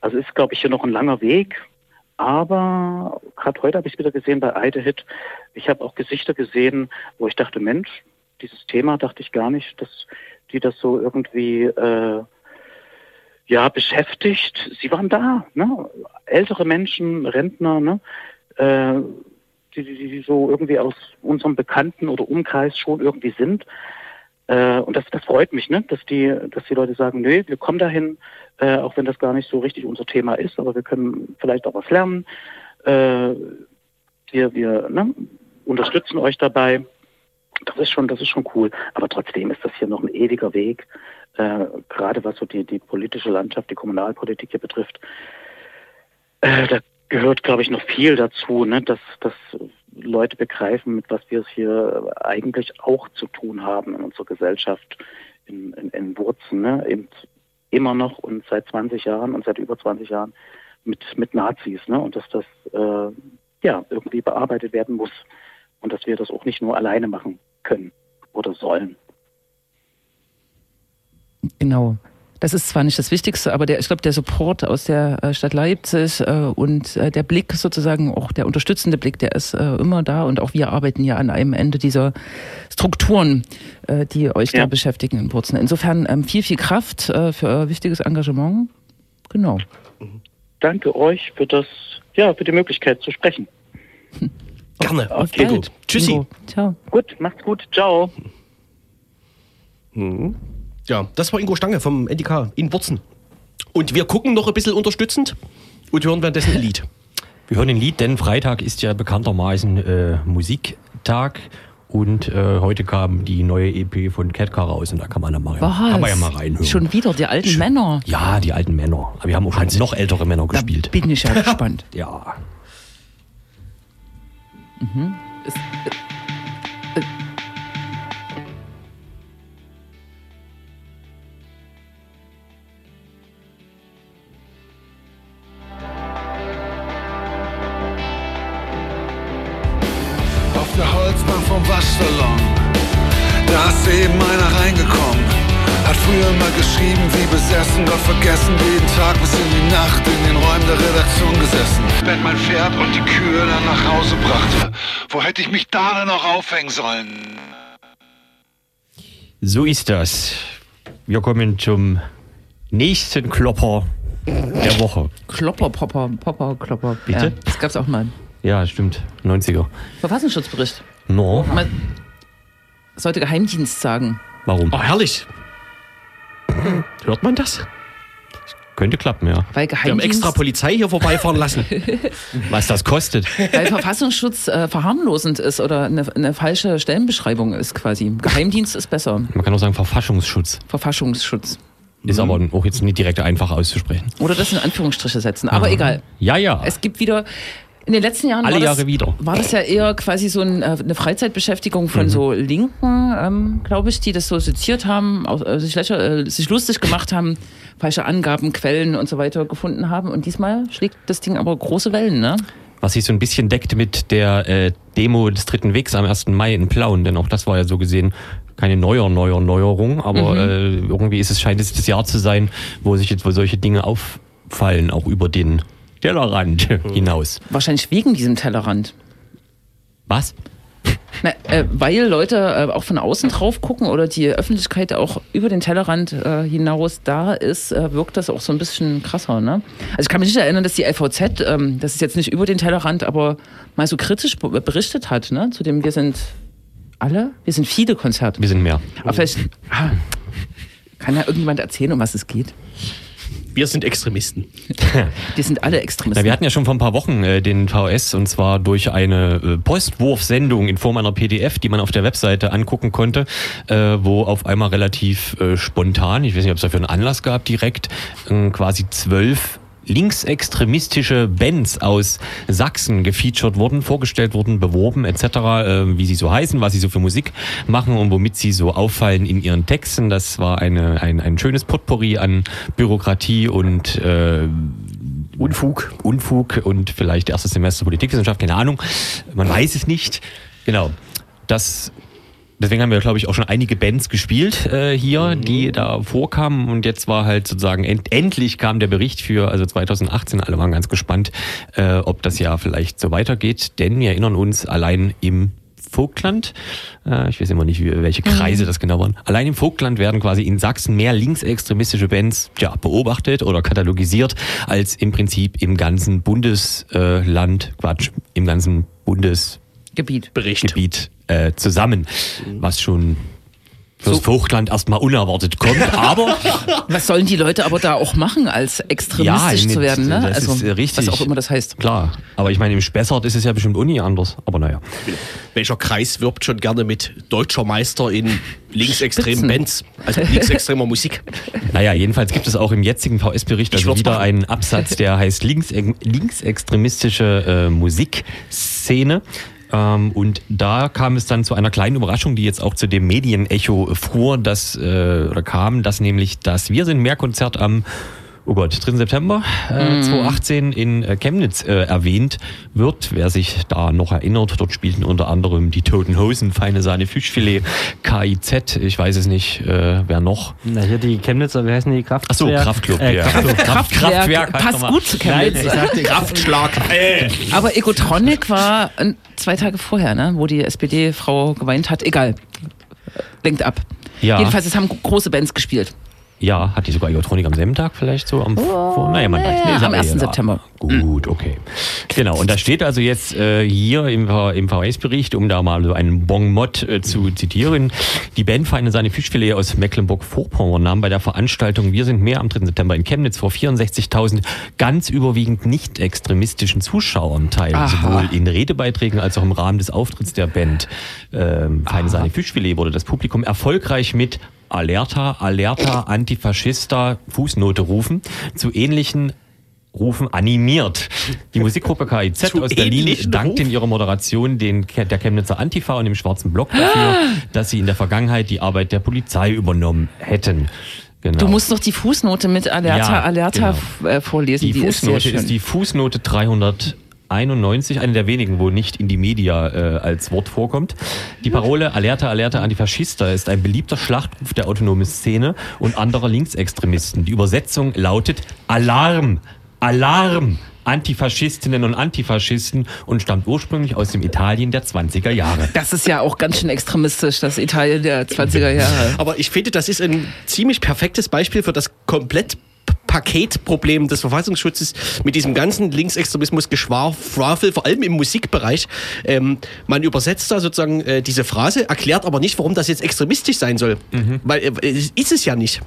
also ist, glaube ich, hier noch ein langer Weg. Aber gerade heute habe ich es wieder gesehen bei Eidehit. Ich habe auch Gesichter gesehen, wo ich dachte, Mensch, dieses Thema dachte ich gar nicht, dass die das so irgendwie äh, ja beschäftigt. Sie waren da, ne? ältere Menschen, Rentner, ne? Äh, die, die, die so irgendwie aus unserem Bekannten oder Umkreis schon irgendwie sind. Äh, und das, das freut mich, ne? dass die, dass die Leute sagen, nö, wir kommen dahin, äh, auch wenn das gar nicht so richtig unser Thema ist, aber wir können vielleicht auch was lernen. Äh, wir wir ne, unterstützen euch dabei. Das ist schon, das ist schon cool. Aber trotzdem ist das hier noch ein ewiger Weg, äh, gerade was so die, die politische Landschaft, die Kommunalpolitik hier betrifft. Äh, da gehört, glaube ich, noch viel dazu, ne, dass, dass Leute begreifen, mit was wir es hier eigentlich auch zu tun haben in unserer Gesellschaft, in, in, in Wurzen, ne, eben immer noch und seit 20 Jahren und seit über 20 Jahren mit, mit Nazis, ne, und dass das äh, ja irgendwie bearbeitet werden muss und dass wir das auch nicht nur alleine machen können oder sollen. Genau. Das ist zwar nicht das Wichtigste, aber der, ich glaube, der Support aus der äh, Stadt Leipzig äh, und äh, der Blick sozusagen, auch der unterstützende Blick, der ist äh, immer da und auch wir arbeiten ja an einem Ende dieser Strukturen, äh, die euch ja. da beschäftigen in Wurzeln. Insofern ähm, viel, viel Kraft äh, für euer wichtiges Engagement. Genau. Danke euch für das, ja, für die Möglichkeit zu sprechen. Gerne. Okay, gut. Tschüssi. Ciao. Gut, macht's gut. Ciao. Mhm. Ja, das war Ingo Stange vom NDK in Wurzen. Und wir gucken noch ein bisschen unterstützend und hören währenddessen ein Lied. Wir hören ein Lied, denn Freitag ist ja bekanntermaßen äh, Musiktag. Und äh, heute kam die neue EP von Ketka raus und da kann man, dann mal, kann man ja mal reinhören. Schon wieder die alten Sch Männer. Ja, die alten Männer. Aber wir haben auch schon noch ältere Männer da gespielt. Bin ich ja gespannt. ja. Mhm. Ist, äh, äh, vom Waschsalon. Da ist eben einer reingekommen. Hat früher immer geschrieben, wie besessen, doch vergessen jeden Tag bis in die Nacht in den Räumen der Redaktion gesessen. Wenn mein Pferd und die Kühe dann nach Hause brachte, wo hätte ich mich da denn noch aufhängen sollen? So ist das. Wir kommen zum nächsten Klopper der Woche. Klopper, Popper, Popper, Klopper. Bitte? Ja, das gab's auch mal. Ja, stimmt. 90er. Verfassungsschutzbericht. No. Man sollte Geheimdienst sagen. Warum? Oh, herrlich. Hört man das? Könnte klappen, ja. Weil Geheimdienst, Wir haben extra Polizei hier vorbeifahren lassen. Was das kostet. Weil Verfassungsschutz äh, verharmlosend ist oder eine, eine, falsche Stellenbeschreibung ist quasi. Geheimdienst ist besser. Man kann auch sagen Verfassungsschutz. Verfassungsschutz. Ist mhm. aber auch jetzt nicht direkt einfach auszusprechen. Oder das in Anführungsstriche setzen. Aber Aha. egal. Ja, ja. Es gibt wieder in den letzten Jahren Alle war, Jahre das, wieder. war das ja eher quasi so ein, äh, eine Freizeitbeschäftigung von mhm. so Linken, ähm, glaube ich, die das so seziert haben, äh, sich, äh, sich lustig gemacht haben, falsche Angaben, Quellen und so weiter gefunden haben. Und diesmal schlägt das Ding aber große Wellen, ne? Was sich so ein bisschen deckt mit der äh, Demo des Dritten Wegs am 1. Mai in Plauen, denn auch das war ja so gesehen keine neuer, neuer Neuerung, aber mhm. äh, irgendwie ist es scheint es das Jahr zu sein, wo sich jetzt wo solche Dinge auffallen, auch über den Tellerrand hinaus. Wahrscheinlich wegen diesem Tellerrand. Was? Na, äh, weil Leute äh, auch von außen drauf gucken oder die Öffentlichkeit auch über den Tellerrand äh, hinaus da ist, äh, wirkt das auch so ein bisschen krasser. Ne? Also ich kann mich nicht erinnern, dass die LVZ, ähm, das ist jetzt nicht über den Tellerrand, aber mal so kritisch berichtet hat, ne? zu dem wir sind alle, wir sind viele Konzerte. Wir sind mehr. Aber vielleicht ah, kann ja irgendjemand erzählen, um was es geht. Wir sind Extremisten. Die sind alle Extremisten. Ja, wir hatten ja schon vor ein paar Wochen äh, den VS und zwar durch eine äh, Postwurfsendung in Form einer PDF, die man auf der Webseite angucken konnte, äh, wo auf einmal relativ äh, spontan, ich weiß nicht, ob es dafür einen Anlass gab, direkt äh, quasi zwölf linksextremistische Bands aus Sachsen gefeatured wurden, vorgestellt wurden, beworben etc., äh, wie sie so heißen, was sie so für Musik machen und womit sie so auffallen in ihren Texten. Das war eine, ein, ein schönes Potpourri an Bürokratie und äh, Unfug. Unfug und vielleicht erstes Semester Politikwissenschaft, keine Ahnung. Man weiß es nicht. Genau. Das Deswegen haben wir, glaube ich, auch schon einige Bands gespielt äh, hier, die da vorkamen. Und jetzt war halt sozusagen, end endlich kam der Bericht für, also 2018, alle waren ganz gespannt, äh, ob das Jahr vielleicht so weitergeht. Denn wir erinnern uns, allein im Vogtland, äh, ich weiß immer nicht, welche Kreise das genau waren, allein im Vogtland werden quasi in Sachsen mehr linksextremistische Bands ja, beobachtet oder katalogisiert, als im Prinzip im ganzen Bundesland, Quatsch, im ganzen Bundesgebiet Gebiet. Bericht. äh, zusammen, was schon fürs Vogtland erstmal unerwartet kommt, aber Was sollen die Leute aber da auch machen, als extremistisch Ja, zu werden? Ne? das ist, äh, richtig. Was auch immer das heißt. klar. Aber ich meine, im Spessart ist es ja bestimmt auch nie anders. Aber naja. Welcher Kreis wirbt schon gerne mit deutscher Meister in linksextremen. Bands, also linksextremer Musik? Naja, jedenfalls gibt es auch im jetzigen VS-Bericht Ich also wieder machen. einen Absatz, der heißt links, linksextremistische äh, Musikszene. Ähm, und da kam es dann zu einer kleinen Überraschung, die jetzt auch zu dem Medienecho fuhr, dass, äh, oder kam, dass nämlich das Wir sind mehr Konzert am Oh Gott, 3. September äh, 2018 in äh, Chemnitz äh, erwähnt wird. Wer sich da noch erinnert, dort spielten unter anderem die Toten Hosen, Feine Sahne Fischfilet, KIZ, ich weiß es nicht, äh, wer noch. Na, hier die Chemnitzer, wie heißen die? Kraft Ach so, Kraftclub, Äh, ja. Kraftclub. Kraftwerk heißt passt gut zu Nein, Chemnitz. ich sagte Kraftschlag. Äh. Aber Egotronic war äh, zwei Tage vorher, ne? wo die SPD-Frau geweint hat. Egal. Lenkt ab. Ja. Jedenfalls, es haben große Bands gespielt. Ja, hat die sogar Iotronik am selben Tag vielleicht so am vor, naja, man weiß Oh, ja, ist am aber 1. egal. September. Gut, okay. Genau, und da steht also jetzt äh, hier im, im VS-Bericht, um da mal so einen Bonmot äh, zu zitieren, die Band Feine seine Fischfilet aus Mecklenburg-Vorpommern nahm bei der Veranstaltung Wir sind mehr am 3. September in Chemnitz vor 64.000 ganz überwiegend nicht extremistischen Zuschauern teil, Aha. sowohl in Redebeiträgen als auch im Rahmen des Auftritts der Band. Ähm, Feine Sahne Fischfilet wurde das Publikum erfolgreich mit Alerta, Alerta, Antifaschista, Fußnote rufen, zu ähnlichen Rufen animiert. Die Musikgruppe KIZ aus Berlin dankt in ihrer Moderation den, der Chemnitzer Antifa und dem Schwarzen Block dafür, dass sie in der Vergangenheit die Arbeit der Polizei übernommen hätten. Genau. Du musst doch die Fußnote mit Alerta, Ja, Alerta genau. äh, vorlesen. Die, Die, ist Fußnote schön. ist, die Fußnote 391, eine der wenigen, wo nicht in die Media äh, als Wort vorkommt. Die Parole Alerta, Alerta, Antifaschista ist ein beliebter Schlachtruf der autonomen Szene und anderer Linksextremisten. Die Übersetzung lautet Alarm, Alarm, Antifaschistinnen und Antifaschisten und stammt ursprünglich aus dem Italien der 20er Jahre. das ist ja auch ganz schön extremistisch, das Italien der 20er Jahre. Aber ich finde, das ist ein ziemlich perfektes Beispiel für das komplett Paketproblem des Verfassungsschutzes mit diesem ganzen Linksextremismus Geschwafel, vor allem im Musikbereich. Ähm, man übersetzt da sozusagen äh, diese Phrase, erklärt aber nicht, warum das jetzt extremistisch sein soll. Weil äh, es ist es ja nicht.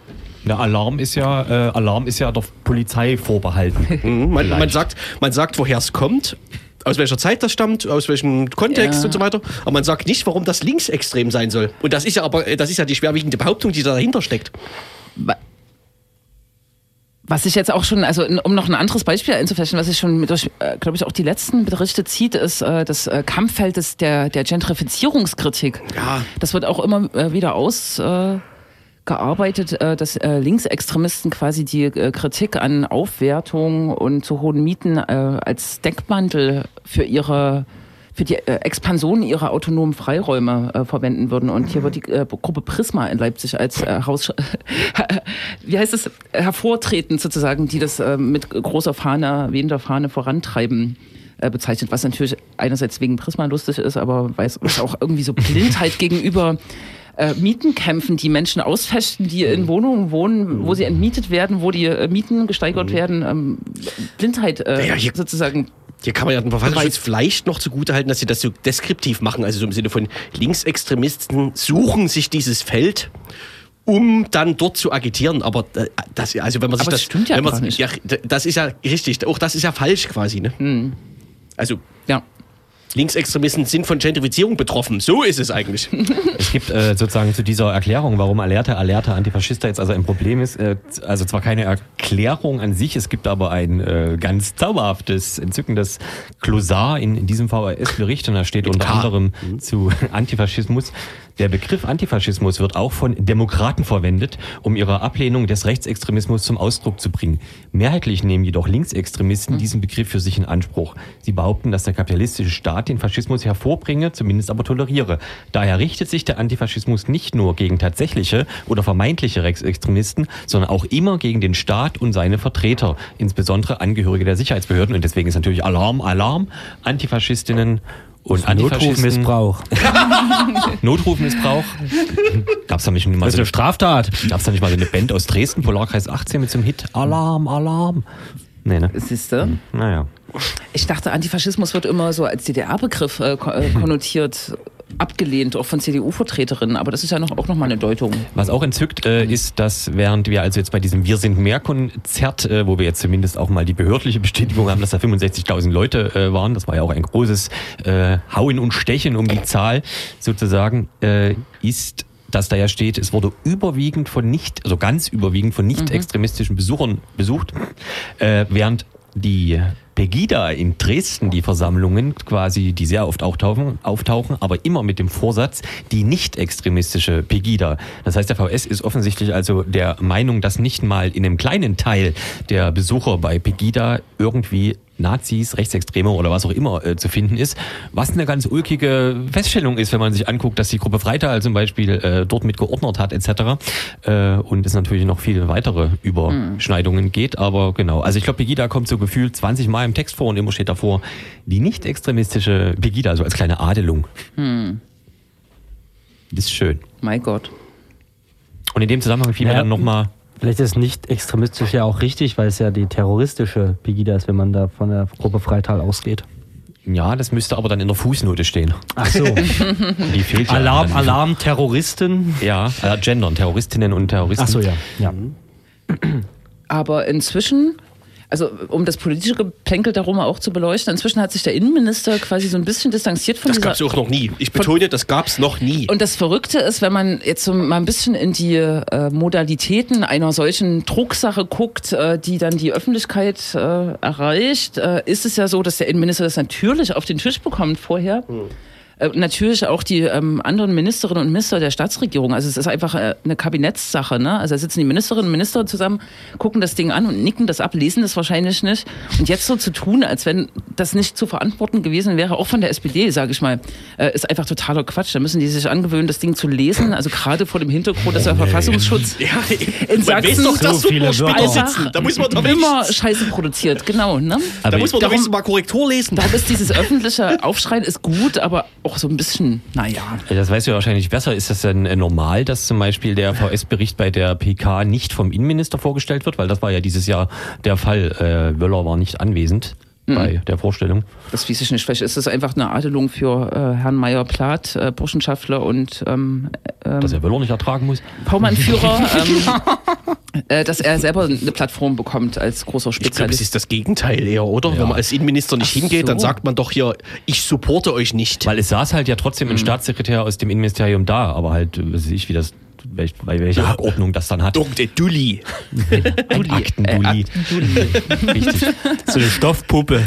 Der Alarm ist ja, äh, Alarm ist ja der Polizei vorbehalten. Mhm. Man, man, sagt, man sagt, woher es kommt, aus welcher Zeit das stammt, aus welchem Kontext Ja. und so weiter. Aber man sagt nicht, warum das linksextrem sein soll. Und das ist ja aber, das ist ja die schwerwiegende Behauptung, die da dahinter steckt. Was ich jetzt auch schon, also um noch ein anderes Beispiel einzuflechten, was sich schon durch, äh, glaube ich, auch die letzten Berichte zieht, ist äh, das äh, Kampffeld des, der, der Gentrifizierungskritik. Ja. Das wird auch immer wieder äh, gearbeitet, äh, dass äh, Linksextremisten quasi die äh, Kritik an Aufwertung und zu hohen Mieten äh, als Deckmantel für ihre für die äh, Expansion ihrer autonomen Freiräume äh, verwenden würden. Und hier wird die äh, Gruppe Prisma in Leipzig als äh, Haus, wie heißt es, hervortretend sozusagen, die das äh, mit großer Fahne, wehender Fahne vorantreiben äh, bezeichnet, was natürlich einerseits wegen Prisma lustig ist, aber weiß was auch irgendwie so Blindheit gegenüber äh, Mieten kämpfen, die Menschen ausfechten, die in Wohnungen wohnen, wo sie entmietet werden, wo die äh, Mieten gesteigert werden, ähm, Blindheit äh, Ja, hier- sozusagen. Hier kann man ja den Verfassungsschutz vielleicht noch zugutehalten, dass sie das so deskriptiv machen, also so im Sinne von Linksextremisten suchen sich dieses Feld, um dann dort zu agitieren. Aber äh, das, also wenn man sich Aber das, das stimmt ja wenn man. Ja, das ist ja richtig. Auch das ist ja falsch quasi. Ne? Hm. Also Ja. Linksextremisten sind von Gentrifizierung betroffen. So ist es eigentlich. Es gibt äh, sozusagen zu dieser Erklärung, warum Alerta, Alerta, Antifaschista jetzt also ein Problem ist, äh, also zwar keine Erklärung an sich, es gibt aber ein äh, ganz zauberhaftes, entzückendes Klosar in, in diesem VHS-Bericht und da steht unter K. anderem zu Antifaschismus, Der Begriff Antifaschismus wird auch von Demokraten verwendet, um ihre Ablehnung des Rechtsextremismus zum Ausdruck zu bringen. Mehrheitlich nehmen jedoch Linksextremisten diesen Begriff für sich in Anspruch. Sie behaupten, dass der kapitalistische Staat den Faschismus hervorbringe, zumindest aber toleriere. Daher richtet sich der Antifaschismus nicht nur gegen tatsächliche oder vermeintliche Rechtsextremisten, sondern auch immer gegen den Staat und seine Vertreter, insbesondere Angehörige der Sicherheitsbehörden. Und deswegen ist natürlich Alarm, Alarm, Antifaschistinnen und Antifaschisten. Notrufmissbrauch. Notrufmissbrauch. Gab's da nicht mal Das ist so eine Straftat. Gab's da nicht mal so eine Band aus Dresden, Polarkreis 18 mit so einem Hit? Alarm, Alarm. Nee, ne? Siehst du? Naja. Ich dachte, Antifaschismus wird immer so als DDR-Begriff äh, äh, konnotiert, abgelehnt, auch von CDU-Vertreterinnen. Aber das ist ja noch, auch nochmal eine Deutung. Was auch entzückt äh, ist, dass während wir also jetzt bei diesem Wir sind mehr Konzert, äh, wo wir jetzt zumindest auch mal die behördliche Bestätigung haben, dass da 65.000 Leute äh, waren, das war ja auch ein großes äh, Hauen und Stechen um die Zahl sozusagen, äh, ist dass da ja steht, es wurde überwiegend von nicht, also ganz überwiegend von nicht extremistischen Besuchern besucht, äh, während die Pegida in Dresden, die Versammlungen quasi, die sehr oft auftauchen, auftauchen, aber immer mit dem Vorsatz, die nicht extremistische Pegida. Das heißt, der VS ist offensichtlich also der Meinung, dass nicht mal in einem kleinen Teil der Besucher bei Pegida irgendwie Nazis, Rechtsextreme oder was auch immer äh, zu finden ist. Was eine ganz ulkige Feststellung ist, wenn man sich anguckt, dass die Gruppe Freital zum Beispiel äh, dort mit geordnet hat etc. Äh, und es natürlich noch viele weitere Überschneidungen geht. Aber genau, also ich glaube, Pegida kommt so gefühlt 20 Mal im Text vor und immer steht davor die nicht extremistische Pegida, also als kleine Adelung. Das ist schön. Mein Gott. Und in dem Zusammenhang fiel mir Ja. dann nochmal Vielleicht ist nicht extremistisch ja auch richtig, weil es ja die terroristische Pegida ist, wenn man da von der Gruppe Freital ausgeht. Ja, das müsste aber dann in der Fußnote stehen. Ach so. Die fehlt ja. Alarm, dann. Alarm, Terroristen. Ja, äh, gendern, Terroristinnen und Terroristen. Ach so, ja. ja. Aber inzwischen, also um das politische Geplänkel darum auch zu beleuchten, inzwischen hat sich der Innenminister quasi so ein bisschen distanziert von Das dieser... gab es auch noch nie. Ich betone, das gab es noch nie. Und das Verrückte ist, wenn man jetzt so mal ein bisschen in die äh, Modalitäten einer solchen Drucksache guckt, äh, die dann die Öffentlichkeit äh, erreicht, äh, ist es ja so, dass der Innenminister das natürlich auf den Tisch bekommt vorher. Äh, natürlich auch die ähm, anderen Ministerinnen und Minister der Staatsregierung. Also es ist einfach äh, eine Kabinettssache. Ne? Also da sitzen die Ministerinnen und Minister zusammen, gucken das Ding an und nicken das ab, lesen das wahrscheinlich nicht. Und jetzt so zu tun, als wenn das nicht zu verantworten gewesen wäre, auch von der SPD, sage ich mal, äh, ist einfach totaler Quatsch. Da müssen die sich angewöhnen, das Ding zu lesen. Also gerade vor dem Hintergrund, dass der Verfassungsschutz ja, in Sachsen doch, dass so so viele sitzen. Da muss man doch immer Scheiße produziert. Genau. Ne? da muss man doch wenigstens mal Korrektur lesen. Da ist dieses öffentliche Aufschreien ist gut, aber auch so ein bisschen, naja. Das weißt du ja wahrscheinlich besser. Ist das denn äh, normal, dass zum Beispiel der VS-Bericht bei der PK nicht vom Innenminister vorgestellt wird? Weil das war ja dieses Jahr der Fall. Äh, Wöller war nicht anwesend bei der Vorstellung. Das weiß ich nicht. Vielleicht ist das einfach eine Adelung für äh, Herrn Meyer-Plath, äh, Burschenschaftler und ähm, Dass er Wöller nicht ertragen muss. V-Mann-Führer, ähm, äh, dass er selber eine Plattform bekommt als großer Ich glaube, es Spezialist. ist das Gegenteil eher, oder? Ja. Wenn man als Innenminister nicht Ach hingeht, dann so. sagt man doch hier, ich supporte euch nicht. Weil es saß halt ja trotzdem ein Staatssekretär aus dem Innenministerium da, aber halt, weiß ich, wie das, welch, bei welcher Abordnung das dann hat. Dr. Dulli. Ein Aktendulli. Richtig. So eine Stoffpuppe.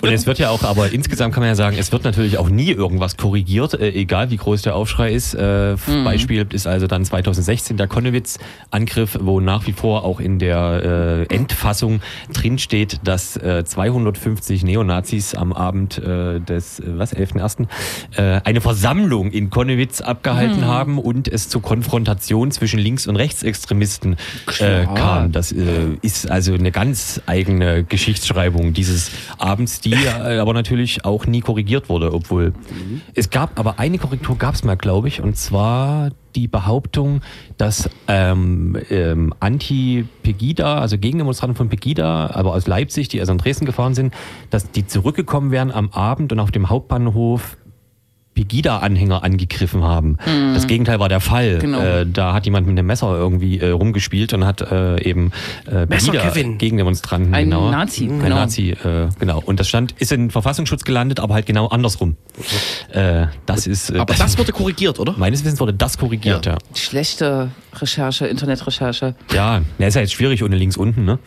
Und es wird ja auch, aber insgesamt kann man ja sagen, es wird natürlich auch nie irgendwas korrigiert, äh, egal wie groß der Aufschrei ist. Äh, Beispiel ist also dann 2016 der Konnewitz-Angriff, wo nach wie vor auch in der äh, Endfassung drinsteht, dass äh, 250 Neonazis am Abend äh, des, äh, was, 11.01. Äh, eine Versammlung in Konnewitz abgehalten haben und es zu Konfrontation zwischen Links- und Rechtsextremisten äh, kam. Das äh, ist also eine ganz eigene Geschichtsschreibung dieses Abends, die äh, aber natürlich auch nie korrigiert wurde, obwohl. Es gab, aber eine Korrektur gab es mal, glaube ich, und zwar die Behauptung, dass ähm, ähm, Anti-Pegida, also Gegendemonstranten von Pegida, aber aus Leipzig, die also in Dresden gefahren sind, dass die zurückgekommen wären am Abend und auf dem Hauptbahnhof Pegida-Anhänger angegriffen haben. Das Gegenteil war der Fall. Genau. Äh, da hat jemand mit einem Messer irgendwie äh, rumgespielt und hat äh, eben äh, Messer, Pegida Kevin. Gegendemonstranten. Ein genau. Nazi, Ein genau. Nazi, äh, genau. Und das stand, ist in Verfassungsschutz gelandet, aber halt genau andersrum. Äh, das ist. Äh, Aber das wurde korrigiert, oder? meines Wissens wurde das korrigiert, ja. Schlechte Recherche, Internetrecherche. Ja, ja ist ja jetzt schwierig ohne links unten, ne?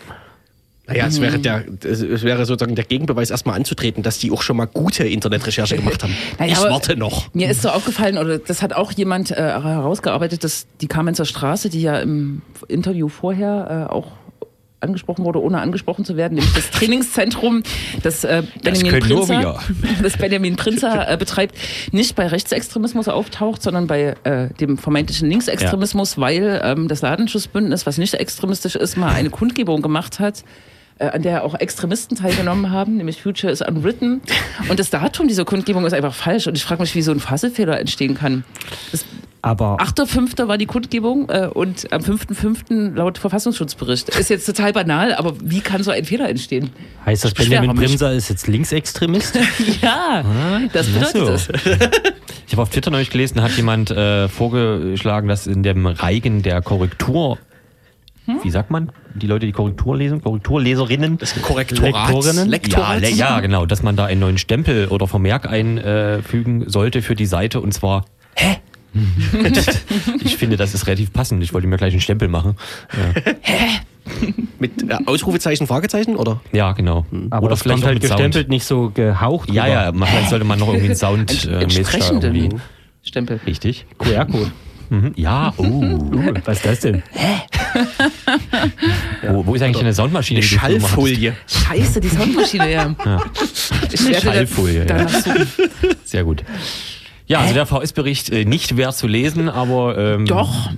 Naja, es wäre, der, es wäre sozusagen der Gegenbeweis, erstmal anzutreten, dass die auch schon mal gute Internetrecherche gemacht haben. Naja, ich warte noch. Mir ist so aufgefallen, oder das hat auch jemand äh, herausgearbeitet, dass die Kamenzer Straße, die ja im Interview vorher äh, auch angesprochen wurde, ohne angesprochen zu werden, nämlich das Trainingszentrum, das äh, Benjamin nur Prinzer, das Benjamin Prinzer äh, betreibt, nicht bei Rechtsextremismus auftaucht, sondern bei äh, dem vermeintlichen Linksextremismus, weil ähm, das Ladenschutzbündnis, was nicht extremistisch ist, mal eine Kundgebung gemacht hat, äh, an der auch Extremisten teilgenommen haben, nämlich Future is Unwritten. Und das Datum dieser Kundgebung ist einfach falsch. Und ich frage mich, wie so ein Fassefehler entstehen kann. Das Aber 8.5. war die Kundgebung äh, und am 5.5. laut Verfassungsschutzbericht. Ist jetzt total banal, aber wie kann so ein Fehler entstehen? heißt das, Benjamin. Bremser ist jetzt Linksextremist? Ja, das ach bedeutet so. es. Ich habe auf Twitter neulich gelesen, hat jemand äh, vorgeschlagen, dass in dem Reigen der Korrektur, Hm? wie sagt man, die Leute, die Korrektur lesen, Korrekturleserinnen, Das ist ein Korrektorat. Lektorinnen? ja, Lektorat. ja, genau, dass man da einen neuen Stempel oder Vermerk einfügen sollte für die Seite und zwar Hä? ich finde, das ist relativ passend. Ich wollte mir gleich einen Stempel machen. Mit äh, Ausrufezeichen, Fragezeichen oder? Ja, genau. Aber oder das kommt halt gestempelt, nicht so gehaucht. Ja, ja, man- vielleicht sollte man noch irgendwie einen Sound äh, irgendwie. Stempel. Richtig. QR-Code. Mhm. Ja, oh. Was ist das denn? wo, wo ist eigentlich eine Soundmaschine? Eine? Schallfolie. Scheiße, die Soundmaschine, ja. Ich werde Schallfolie, da, ja. Sehr gut. Ja, also der VS-Bericht äh, nicht wert zu lesen, aber ähm, Doch.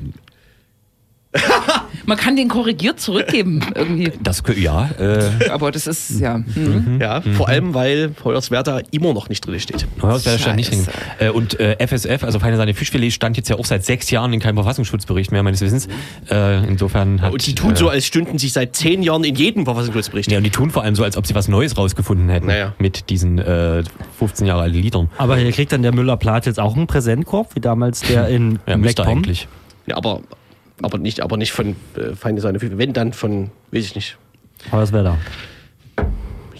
Man kann den korrigiert zurückgeben, irgendwie. das ja, äh, Aber das ist, ja. Hm. Ja, vor allem, weil Hoyerswerda immer noch nicht drin steht. Hoyerswerda stand nicht drin. Äh, und äh, FSF, also Feine Seine Fischfilet, stand jetzt ja auch seit sechs Jahren in keinem Verfassungsschutzbericht mehr, meines Wissens. Äh, insofern hat. Und die tun äh, so, als stünden sie seit zehn Jahren in jedem Verfassungsschutzbericht. Ja, und die tun vor allem so, als ob sie was Neues rausgefunden hätten Naja. mit diesen äh, 15 Jahre alten Liedern. Aber hier kriegt dann der Müller-Plath jetzt auch einen Präsentkorb, wie damals der in Ja, eigentlich. Ja, aber, aber, nicht, aber nicht von äh, Feinde Seine Wenn dann von, weiß ich nicht. Hoyerswerda.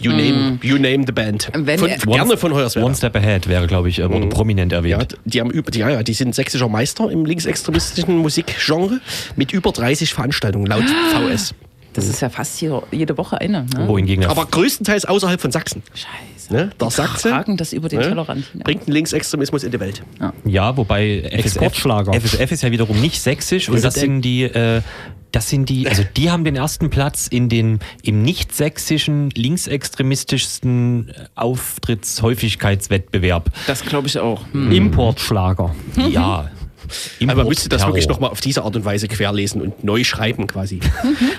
You name, you name the band. Wenn von, er- gerne von Hoyerswerda. One Step Ahead wäre, glaube ich, äh, wurde prominent Ja, erwähnt. die haben über, die, ja, ja, die sind sächsischer Meister im linksextremistischen Musikgenre mit über 30 Veranstaltungen laut VS. Das ist ja fast hier jede Woche eine. Ne? Wohingegen Aber größtenteils außerhalb von Sachsen. Scheiße. Ne? Der Sachse Tragen das über den ne? Tellerrand. Ja. bringt den Linksextremismus in die Welt. Ja, wobei FSF, Exportschlager. FSF ist ja wiederum nicht sächsisch und das sind die, äh, das sind die, also die haben den ersten Platz in den im nicht sächsischen linksextremistischsten Auftrittshäufigkeitswettbewerb. Das glaube ich auch. Hm. Importschlager. Ja. Aber man müsste das wirklich nochmal auf diese Art und Weise querlesen und neu schreiben quasi.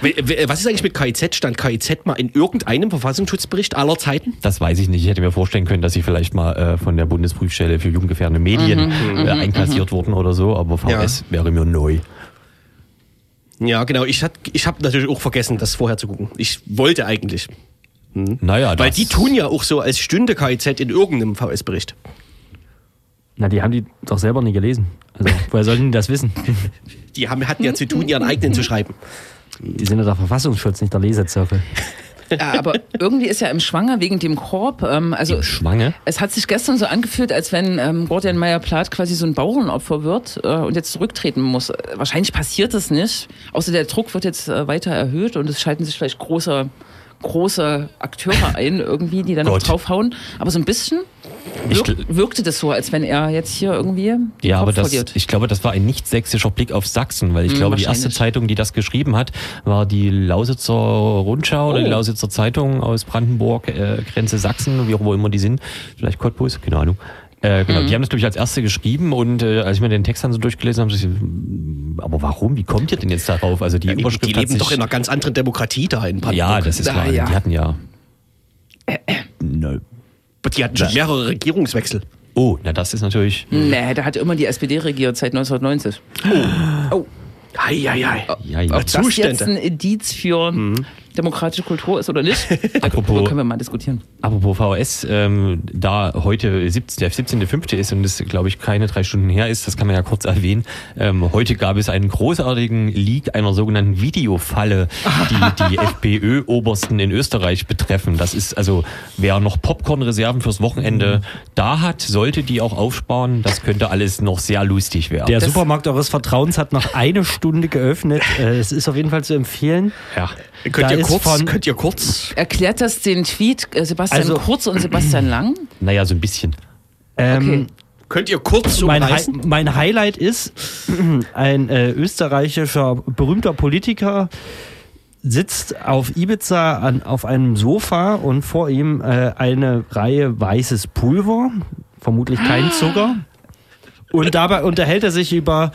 Was ist eigentlich mit KIZ? Stand KIZ mal in irgendeinem Verfassungsschutzbericht aller Zeiten? Das weiß ich nicht. Ich hätte mir vorstellen können, dass sie vielleicht mal äh, von der Bundesprüfstelle für jugendgefährdende Medien äh, einkassiert wurden oder so, aber VS wäre mir neu. Ja, genau. Ich, hat- ich habe natürlich auch vergessen, das vorher zu gucken. Ich wollte eigentlich. Naja, Weil das, die tun ja auch so, als stünde KIZ in irgendeinem VS-Bericht. Na, die haben die doch selber nie gelesen. Also, woher sollten die das wissen? Die haben, hatten ja zu tun, ihren eigenen zu schreiben. Die sind ja der Verfassungsschutz, nicht der Lesezirkel. Ja, aber irgendwie ist ja im Schwanger wegen dem Korb. Ähm, also Schwange. es hat sich gestern so angefühlt, als wenn ähm, Gordian Meyer-Plath quasi so ein Bauernopfer wird äh, und jetzt zurücktreten muss. Äh, Wahrscheinlich passiert das nicht. Außer der Druck wird jetzt äh, weiter erhöht und es schalten sich vielleicht große, große Akteure ein irgendwie, die dann noch draufhauen. Aber so ein bisschen wirk wirkte das so, als wenn er jetzt hier irgendwie Ja, aber Kopf das, verliert. ich glaube, das war ein nicht sächsischer Blick auf Sachsen, weil ich Hm, glaube, die erste. Zeitung, die das geschrieben hat, war die Lausitzer Rundschau oder die Oh. Lausitzer Zeitung aus Brandenburg, äh, Grenze Sachsen, wie auch wo immer die sind, vielleicht Cottbus, keine Ahnung. Äh, genau, die haben das, glaube ich, als erste geschrieben und äh, als ich mir den Text dann so durchgelesen habe, so, aber warum? Wie kommt ihr denn jetzt darauf? Also die Die, die Überschrift hat leben sich, doch in einer ganz anderen Demokratie da in Brandenburg. Ja, das ist Ah, klar. ja. Die hatten ja. Nö. Die hatten schon mehrere Regierungswechsel. Oh, na das ist natürlich. Nee, da hat immer die SPD regiert seit 1990. Oh. Hei, hei, hei. Ja, ja. Ob das Zustände. jetzt ein Indiz für demokratische Kultur ist oder nicht, Apropos- darüber können wir mal diskutieren. Apropos VS, ähm, da heute 17, der 17.05. ist und es, glaube ich, keine drei Stunden her ist, das kann man ja kurz erwähnen. Ähm, heute gab es einen großartigen Leak einer sogenannten Videofalle, die die FPÖ-Obersten in Österreich betreffen. Das ist also, wer noch Popcorn-Reserven fürs Wochenende da hat, sollte die auch aufsparen. Das könnte alles noch sehr lustig werden. Der Das- Supermarkt eures Vertrauens hat noch eine Stunde geöffnet. Äh, Es ist auf jeden Fall zu empfehlen. ja. Könnt, da ihr kurz, von- könnt ihr kurz? Erklärt das den Tweet äh, Sebastian Also- Kurz und Sebastian Lang? Naja, so ein bisschen. Ähm, Okay. Könnt ihr kurz mein, Hi mein Highlight ist, ein äh, österreichischer berühmter Politiker sitzt auf Ibiza an, auf einem Sofa und vor ihm äh, eine Reihe weißes Pulver, vermutlich kein Zucker. Und dabei unterhält er sich über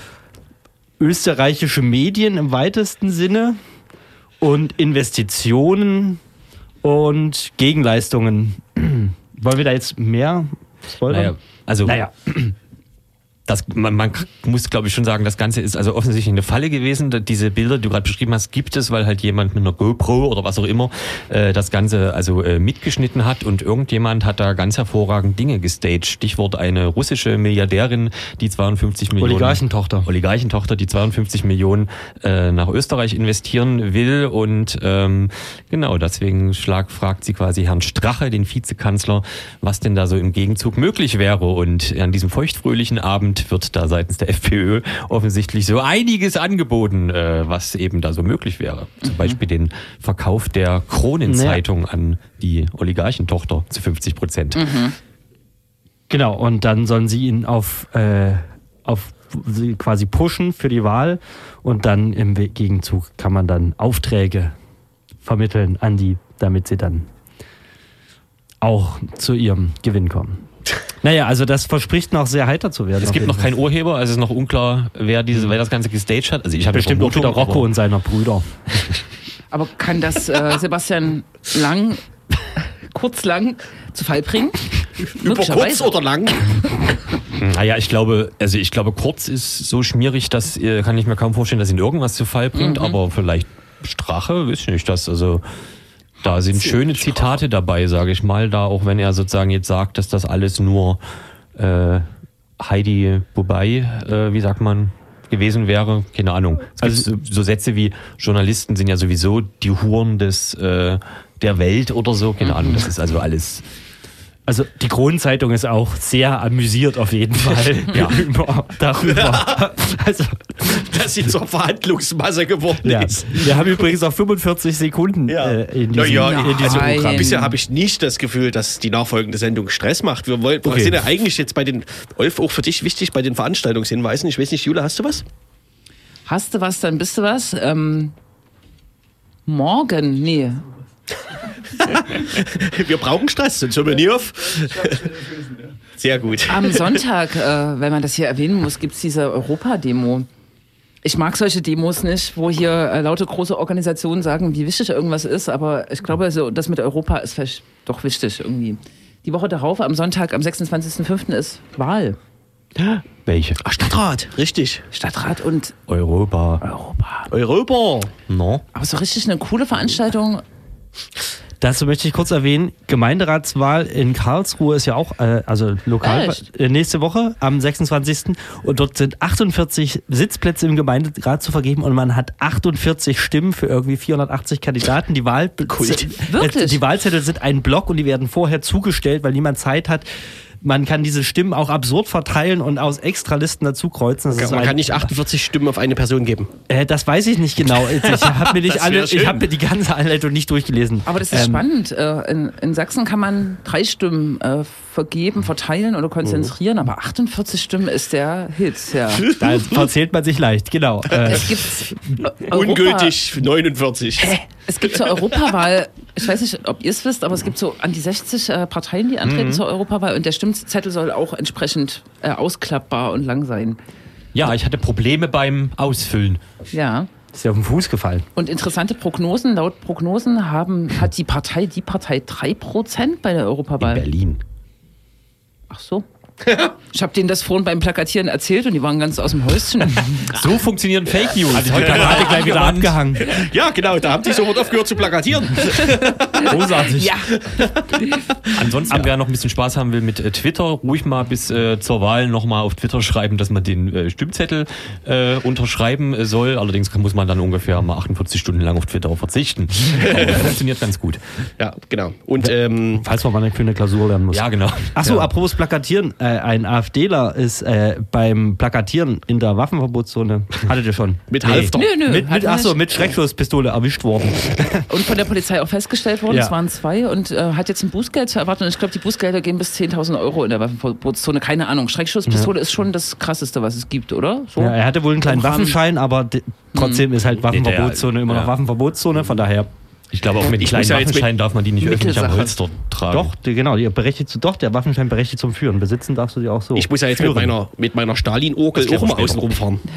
österreichische Medien im weitesten Sinne und Investitionen und Gegenleistungen. Wollen wir da jetzt mehr spoilern? Naja, also Naja. Das, man, man muss, glaube ich, schon sagen, das Ganze ist also offensichtlich eine Falle gewesen. Diese Bilder, die du gerade beschrieben hast, gibt es, weil halt jemand mit einer GoPro oder was auch immer äh, das Ganze also äh, mitgeschnitten hat und irgendjemand hat da ganz hervorragend Dinge gestaged. Stichwort eine russische Milliardärin, die 52 Millionen Oligarchentochter. Oligarchentochter, die 52 Millionen äh, nach Österreich investieren will und ähm, genau deswegen schlag, fragt sie quasi Herrn Strache, den Vizekanzler, was denn da so im Gegenzug möglich wäre und an diesem feuchtfröhlichen Abend wird da seitens der FPÖ offensichtlich so einiges angeboten, äh, was eben da so möglich wäre. Zum Beispiel den Verkauf der Kronenzeitung an die Oligarchentochter zu 50 Prozent. Genau, und dann sollen sie ihn auf, äh, auf sie quasi pushen für die Wahl und dann im Gegenzug kann man dann Aufträge vermitteln an die, damit sie dann auch zu ihrem Gewinn kommen. Naja, also das verspricht noch sehr heiter zu werden. Es gibt noch keinen Urheber, also es ist noch unklar, wer diese, wer das Ganze gestaged hat. Also ich habe Bestimmt auch wieder Rocco und seiner Brüder. Aber kann das äh, Sebastian Lang kurz lang zu Fall bringen? Über kurz oder lang? Naja, ich glaube, also ich glaube, Kurz ist so schmierig, dass äh, kann ich mir kaum vorstellen, dass ihn irgendwas zu Fall bringt, aber vielleicht Strache, weiß ich nicht, das also da sind schöne Zitate dabei, sage ich mal, da auch wenn er sozusagen jetzt sagt, dass das alles nur äh, Heidi Bubai, äh, wie sagt man, gewesen wäre, keine Ahnung. Es gibt Also- so, so Sätze wie Journalisten sind ja sowieso die Huren des äh, der Welt oder so, keine Ahnung. Das ist also alles Also die Kronenzeitung ist auch sehr amüsiert auf jeden Fall Ja. über, darüber. Also, Dass sie zur Verhandlungsmasse geworden ja. ist. Wir haben übrigens auch 45 Sekunden äh, in diesem, ja, in diesem Nein. Programm. Bisher habe ich nicht das Gefühl, dass die nachfolgende Sendung Stress macht. Wir, wollen, wir Okay. sind ja eigentlich jetzt bei den, Olf, auch für dich wichtig, bei den Veranstaltungshinweisen. Ich weiß nicht, Jule, hast du was? Hast du was, dann bist du was. Ähm, morgen, nee. Wir brauchen Stress, sonst hören wir nie auf. Sehr gut. Am Sonntag, äh, wenn man das hier erwähnen muss, gibt es diese Europa-Demo. Ich mag solche Demos nicht, wo hier äh, laute große Organisationen sagen, wie wichtig irgendwas ist, aber ich glaube, so, das mit Europa ist vielleicht doch wichtig irgendwie. Die Woche darauf, am Sonntag, am 26.05. ist Wahl. welche Ach, Stadtrat, richtig. Stadtrat und Europa. Europa. Europa. No. Aber so richtig eine coole Veranstaltung. Dazu möchte ich kurz erwähnen, Gemeinderatswahl in Karlsruhe ist ja auch, äh, also lokal, Echt? äh, nächste Woche am 26. Und dort sind 48 Sitzplätze im Gemeinderat zu vergeben und man hat 48 Stimmen für irgendwie 480 Kandidaten. Die, Wahl? Äh, die Wahlzettel sind ein Block und die werden vorher zugestellt, weil niemand Zeit hat. Man kann diese Stimmen auch absurd verteilen und aus Extralisten dazu kreuzen. Das ist Man ein- kann nicht 48 Stimmen auf eine Person geben. Äh, das weiß ich nicht genau. Ich habe mir, alle- ich hab mir die ganze Anleitung nicht durchgelesen. Aber das ist Ähm, spannend. Äh, In, in Sachsen kann man drei Stimmen äh, vergeben, verteilen oder konzentrieren, aber 48 Stimmen ist der Hit. Ja. Da verzählt man sich leicht, genau. Äh, Es gibt Europa, Ungültig 49. Es gibt zur Europawahl, ich weiß nicht, ob ihr es wisst, aber es gibt so an die 60 äh, Parteien, die antreten zur Europawahl und der Stimmzettel soll auch entsprechend äh, ausklappbar und lang sein. Ja, ich hatte Probleme beim Ausfüllen. Ja. ist ja auf den Fuß gefallen. Und interessante Prognosen, laut Prognosen haben, hat die Partei, die Partei 3% bei der In Europawahl. Berlin. Ach so. Ich habe denen das vorhin beim Plakatieren erzählt und die waren ganz aus dem Häuschen. So funktionieren Fake News. Also Heute haben wir gleich wieder abgehangen. Ja, genau, da haben die sofort aufgehört zu plakatieren. Großartig. ja. Ansonsten, wer noch ein bisschen Spaß haben will mit äh, Twitter, ruhig mal bis äh, zur Wahl nochmal auf Twitter schreiben, dass man den äh, Stimmzettel äh, unterschreiben äh, soll. Allerdings muss man dann ungefähr mal 48 Stunden lang auf Twitter verzichten. Aber funktioniert ganz gut. Ja, genau. Und ähm, Falls man mal eine für eine Klausur lernen muss. Ja, genau. Achso, ja. apropos Plakatieren. Ein AfDler ist äh, beim Plakatieren in der Waffenverbotszone, hattet ihr schon? Mit Halfter. Nö, nö. Mit, mit, achso, mit Schreckschusspistole erwischt worden. Und von der Polizei auch festgestellt worden, Ja. es waren zwei und äh, hat jetzt ein Bußgeld zu erwarten. Und ich glaube, die Bußgelder gehen bis 10.000 Euro in der Waffenverbotszone. Keine Ahnung. Schreckschusspistole ist schon das Krasseste, was es gibt, oder? So? Ja, er hatte wohl einen kleinen Waffenschein, aber de- trotzdem ist halt Waffenverbotszone immer noch ja. Waffenverbotszone, von daher. Ich glaube, auch mit Ich kleinen muss ja jetzt mit- Waffenschein darf man die nicht öffentlich am. Holster tragen. Doch, die, genau, die berechtigt zu, doch, der Waffenschein berechtigt zum Führen. Besitzen darfst du die auch so. Ich muss ja jetzt mit meiner, mit meiner klären auch mal außen rumfahren.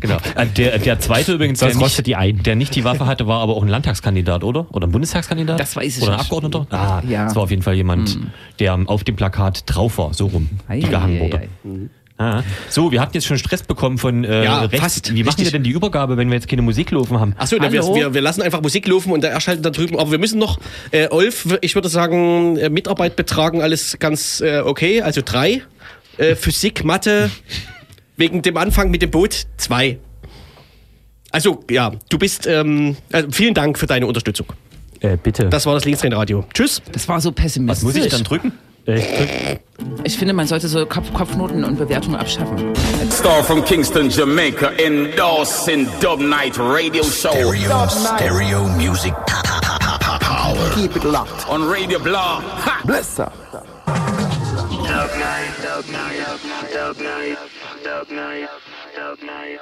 Genau. Äh, Der, der zweite übrigens, der nicht, die ein. der nicht die Waffe hatte, war aber auch ein Landtagskandidat, oder? Oder ein Bundestagskandidat? Das weiß ich Oder ein nicht. Abgeordneter? Ah, Ja. das war auf jeden Fall jemand, der auf dem Plakat drauf war, so rum, Ei, die gehangen ei, wurde. ei, ei. Ah. So, wir hatten jetzt schon Stress bekommen von äh, Ja, rechts. fast. Wie machen wir Richtig. denn die Übergabe, wenn wir jetzt keine Musik laufen haben? Achso, wir, wir, wir lassen einfach Musik laufen und der erschaltet da drüben. Aber wir müssen noch, äh, Olf, ich würde sagen, äh, Mitarbeit betragen, alles ganz äh, okay. Also drei. Äh, Physik, Mathe, wegen dem Anfang mit dem Boot zwei. Also, ja, du bist, ähm, also vielen Dank für deine Unterstützung. Äh, bitte. Das war das Linksrennradio. Tschüss. Das war so pessimistisch. Was muss ich dann drücken? Ich finde, man sollte so Kopf Kopfnoten und Bewertungen abschaffen. Star from Kingston, Jamaica, endorsing Dub Night Radio Show Stereo, stereo music power. Keep it locked. on Radio Blah. Ha! Bless up. Night, dub night, dub night, dub night, dub night, dub night.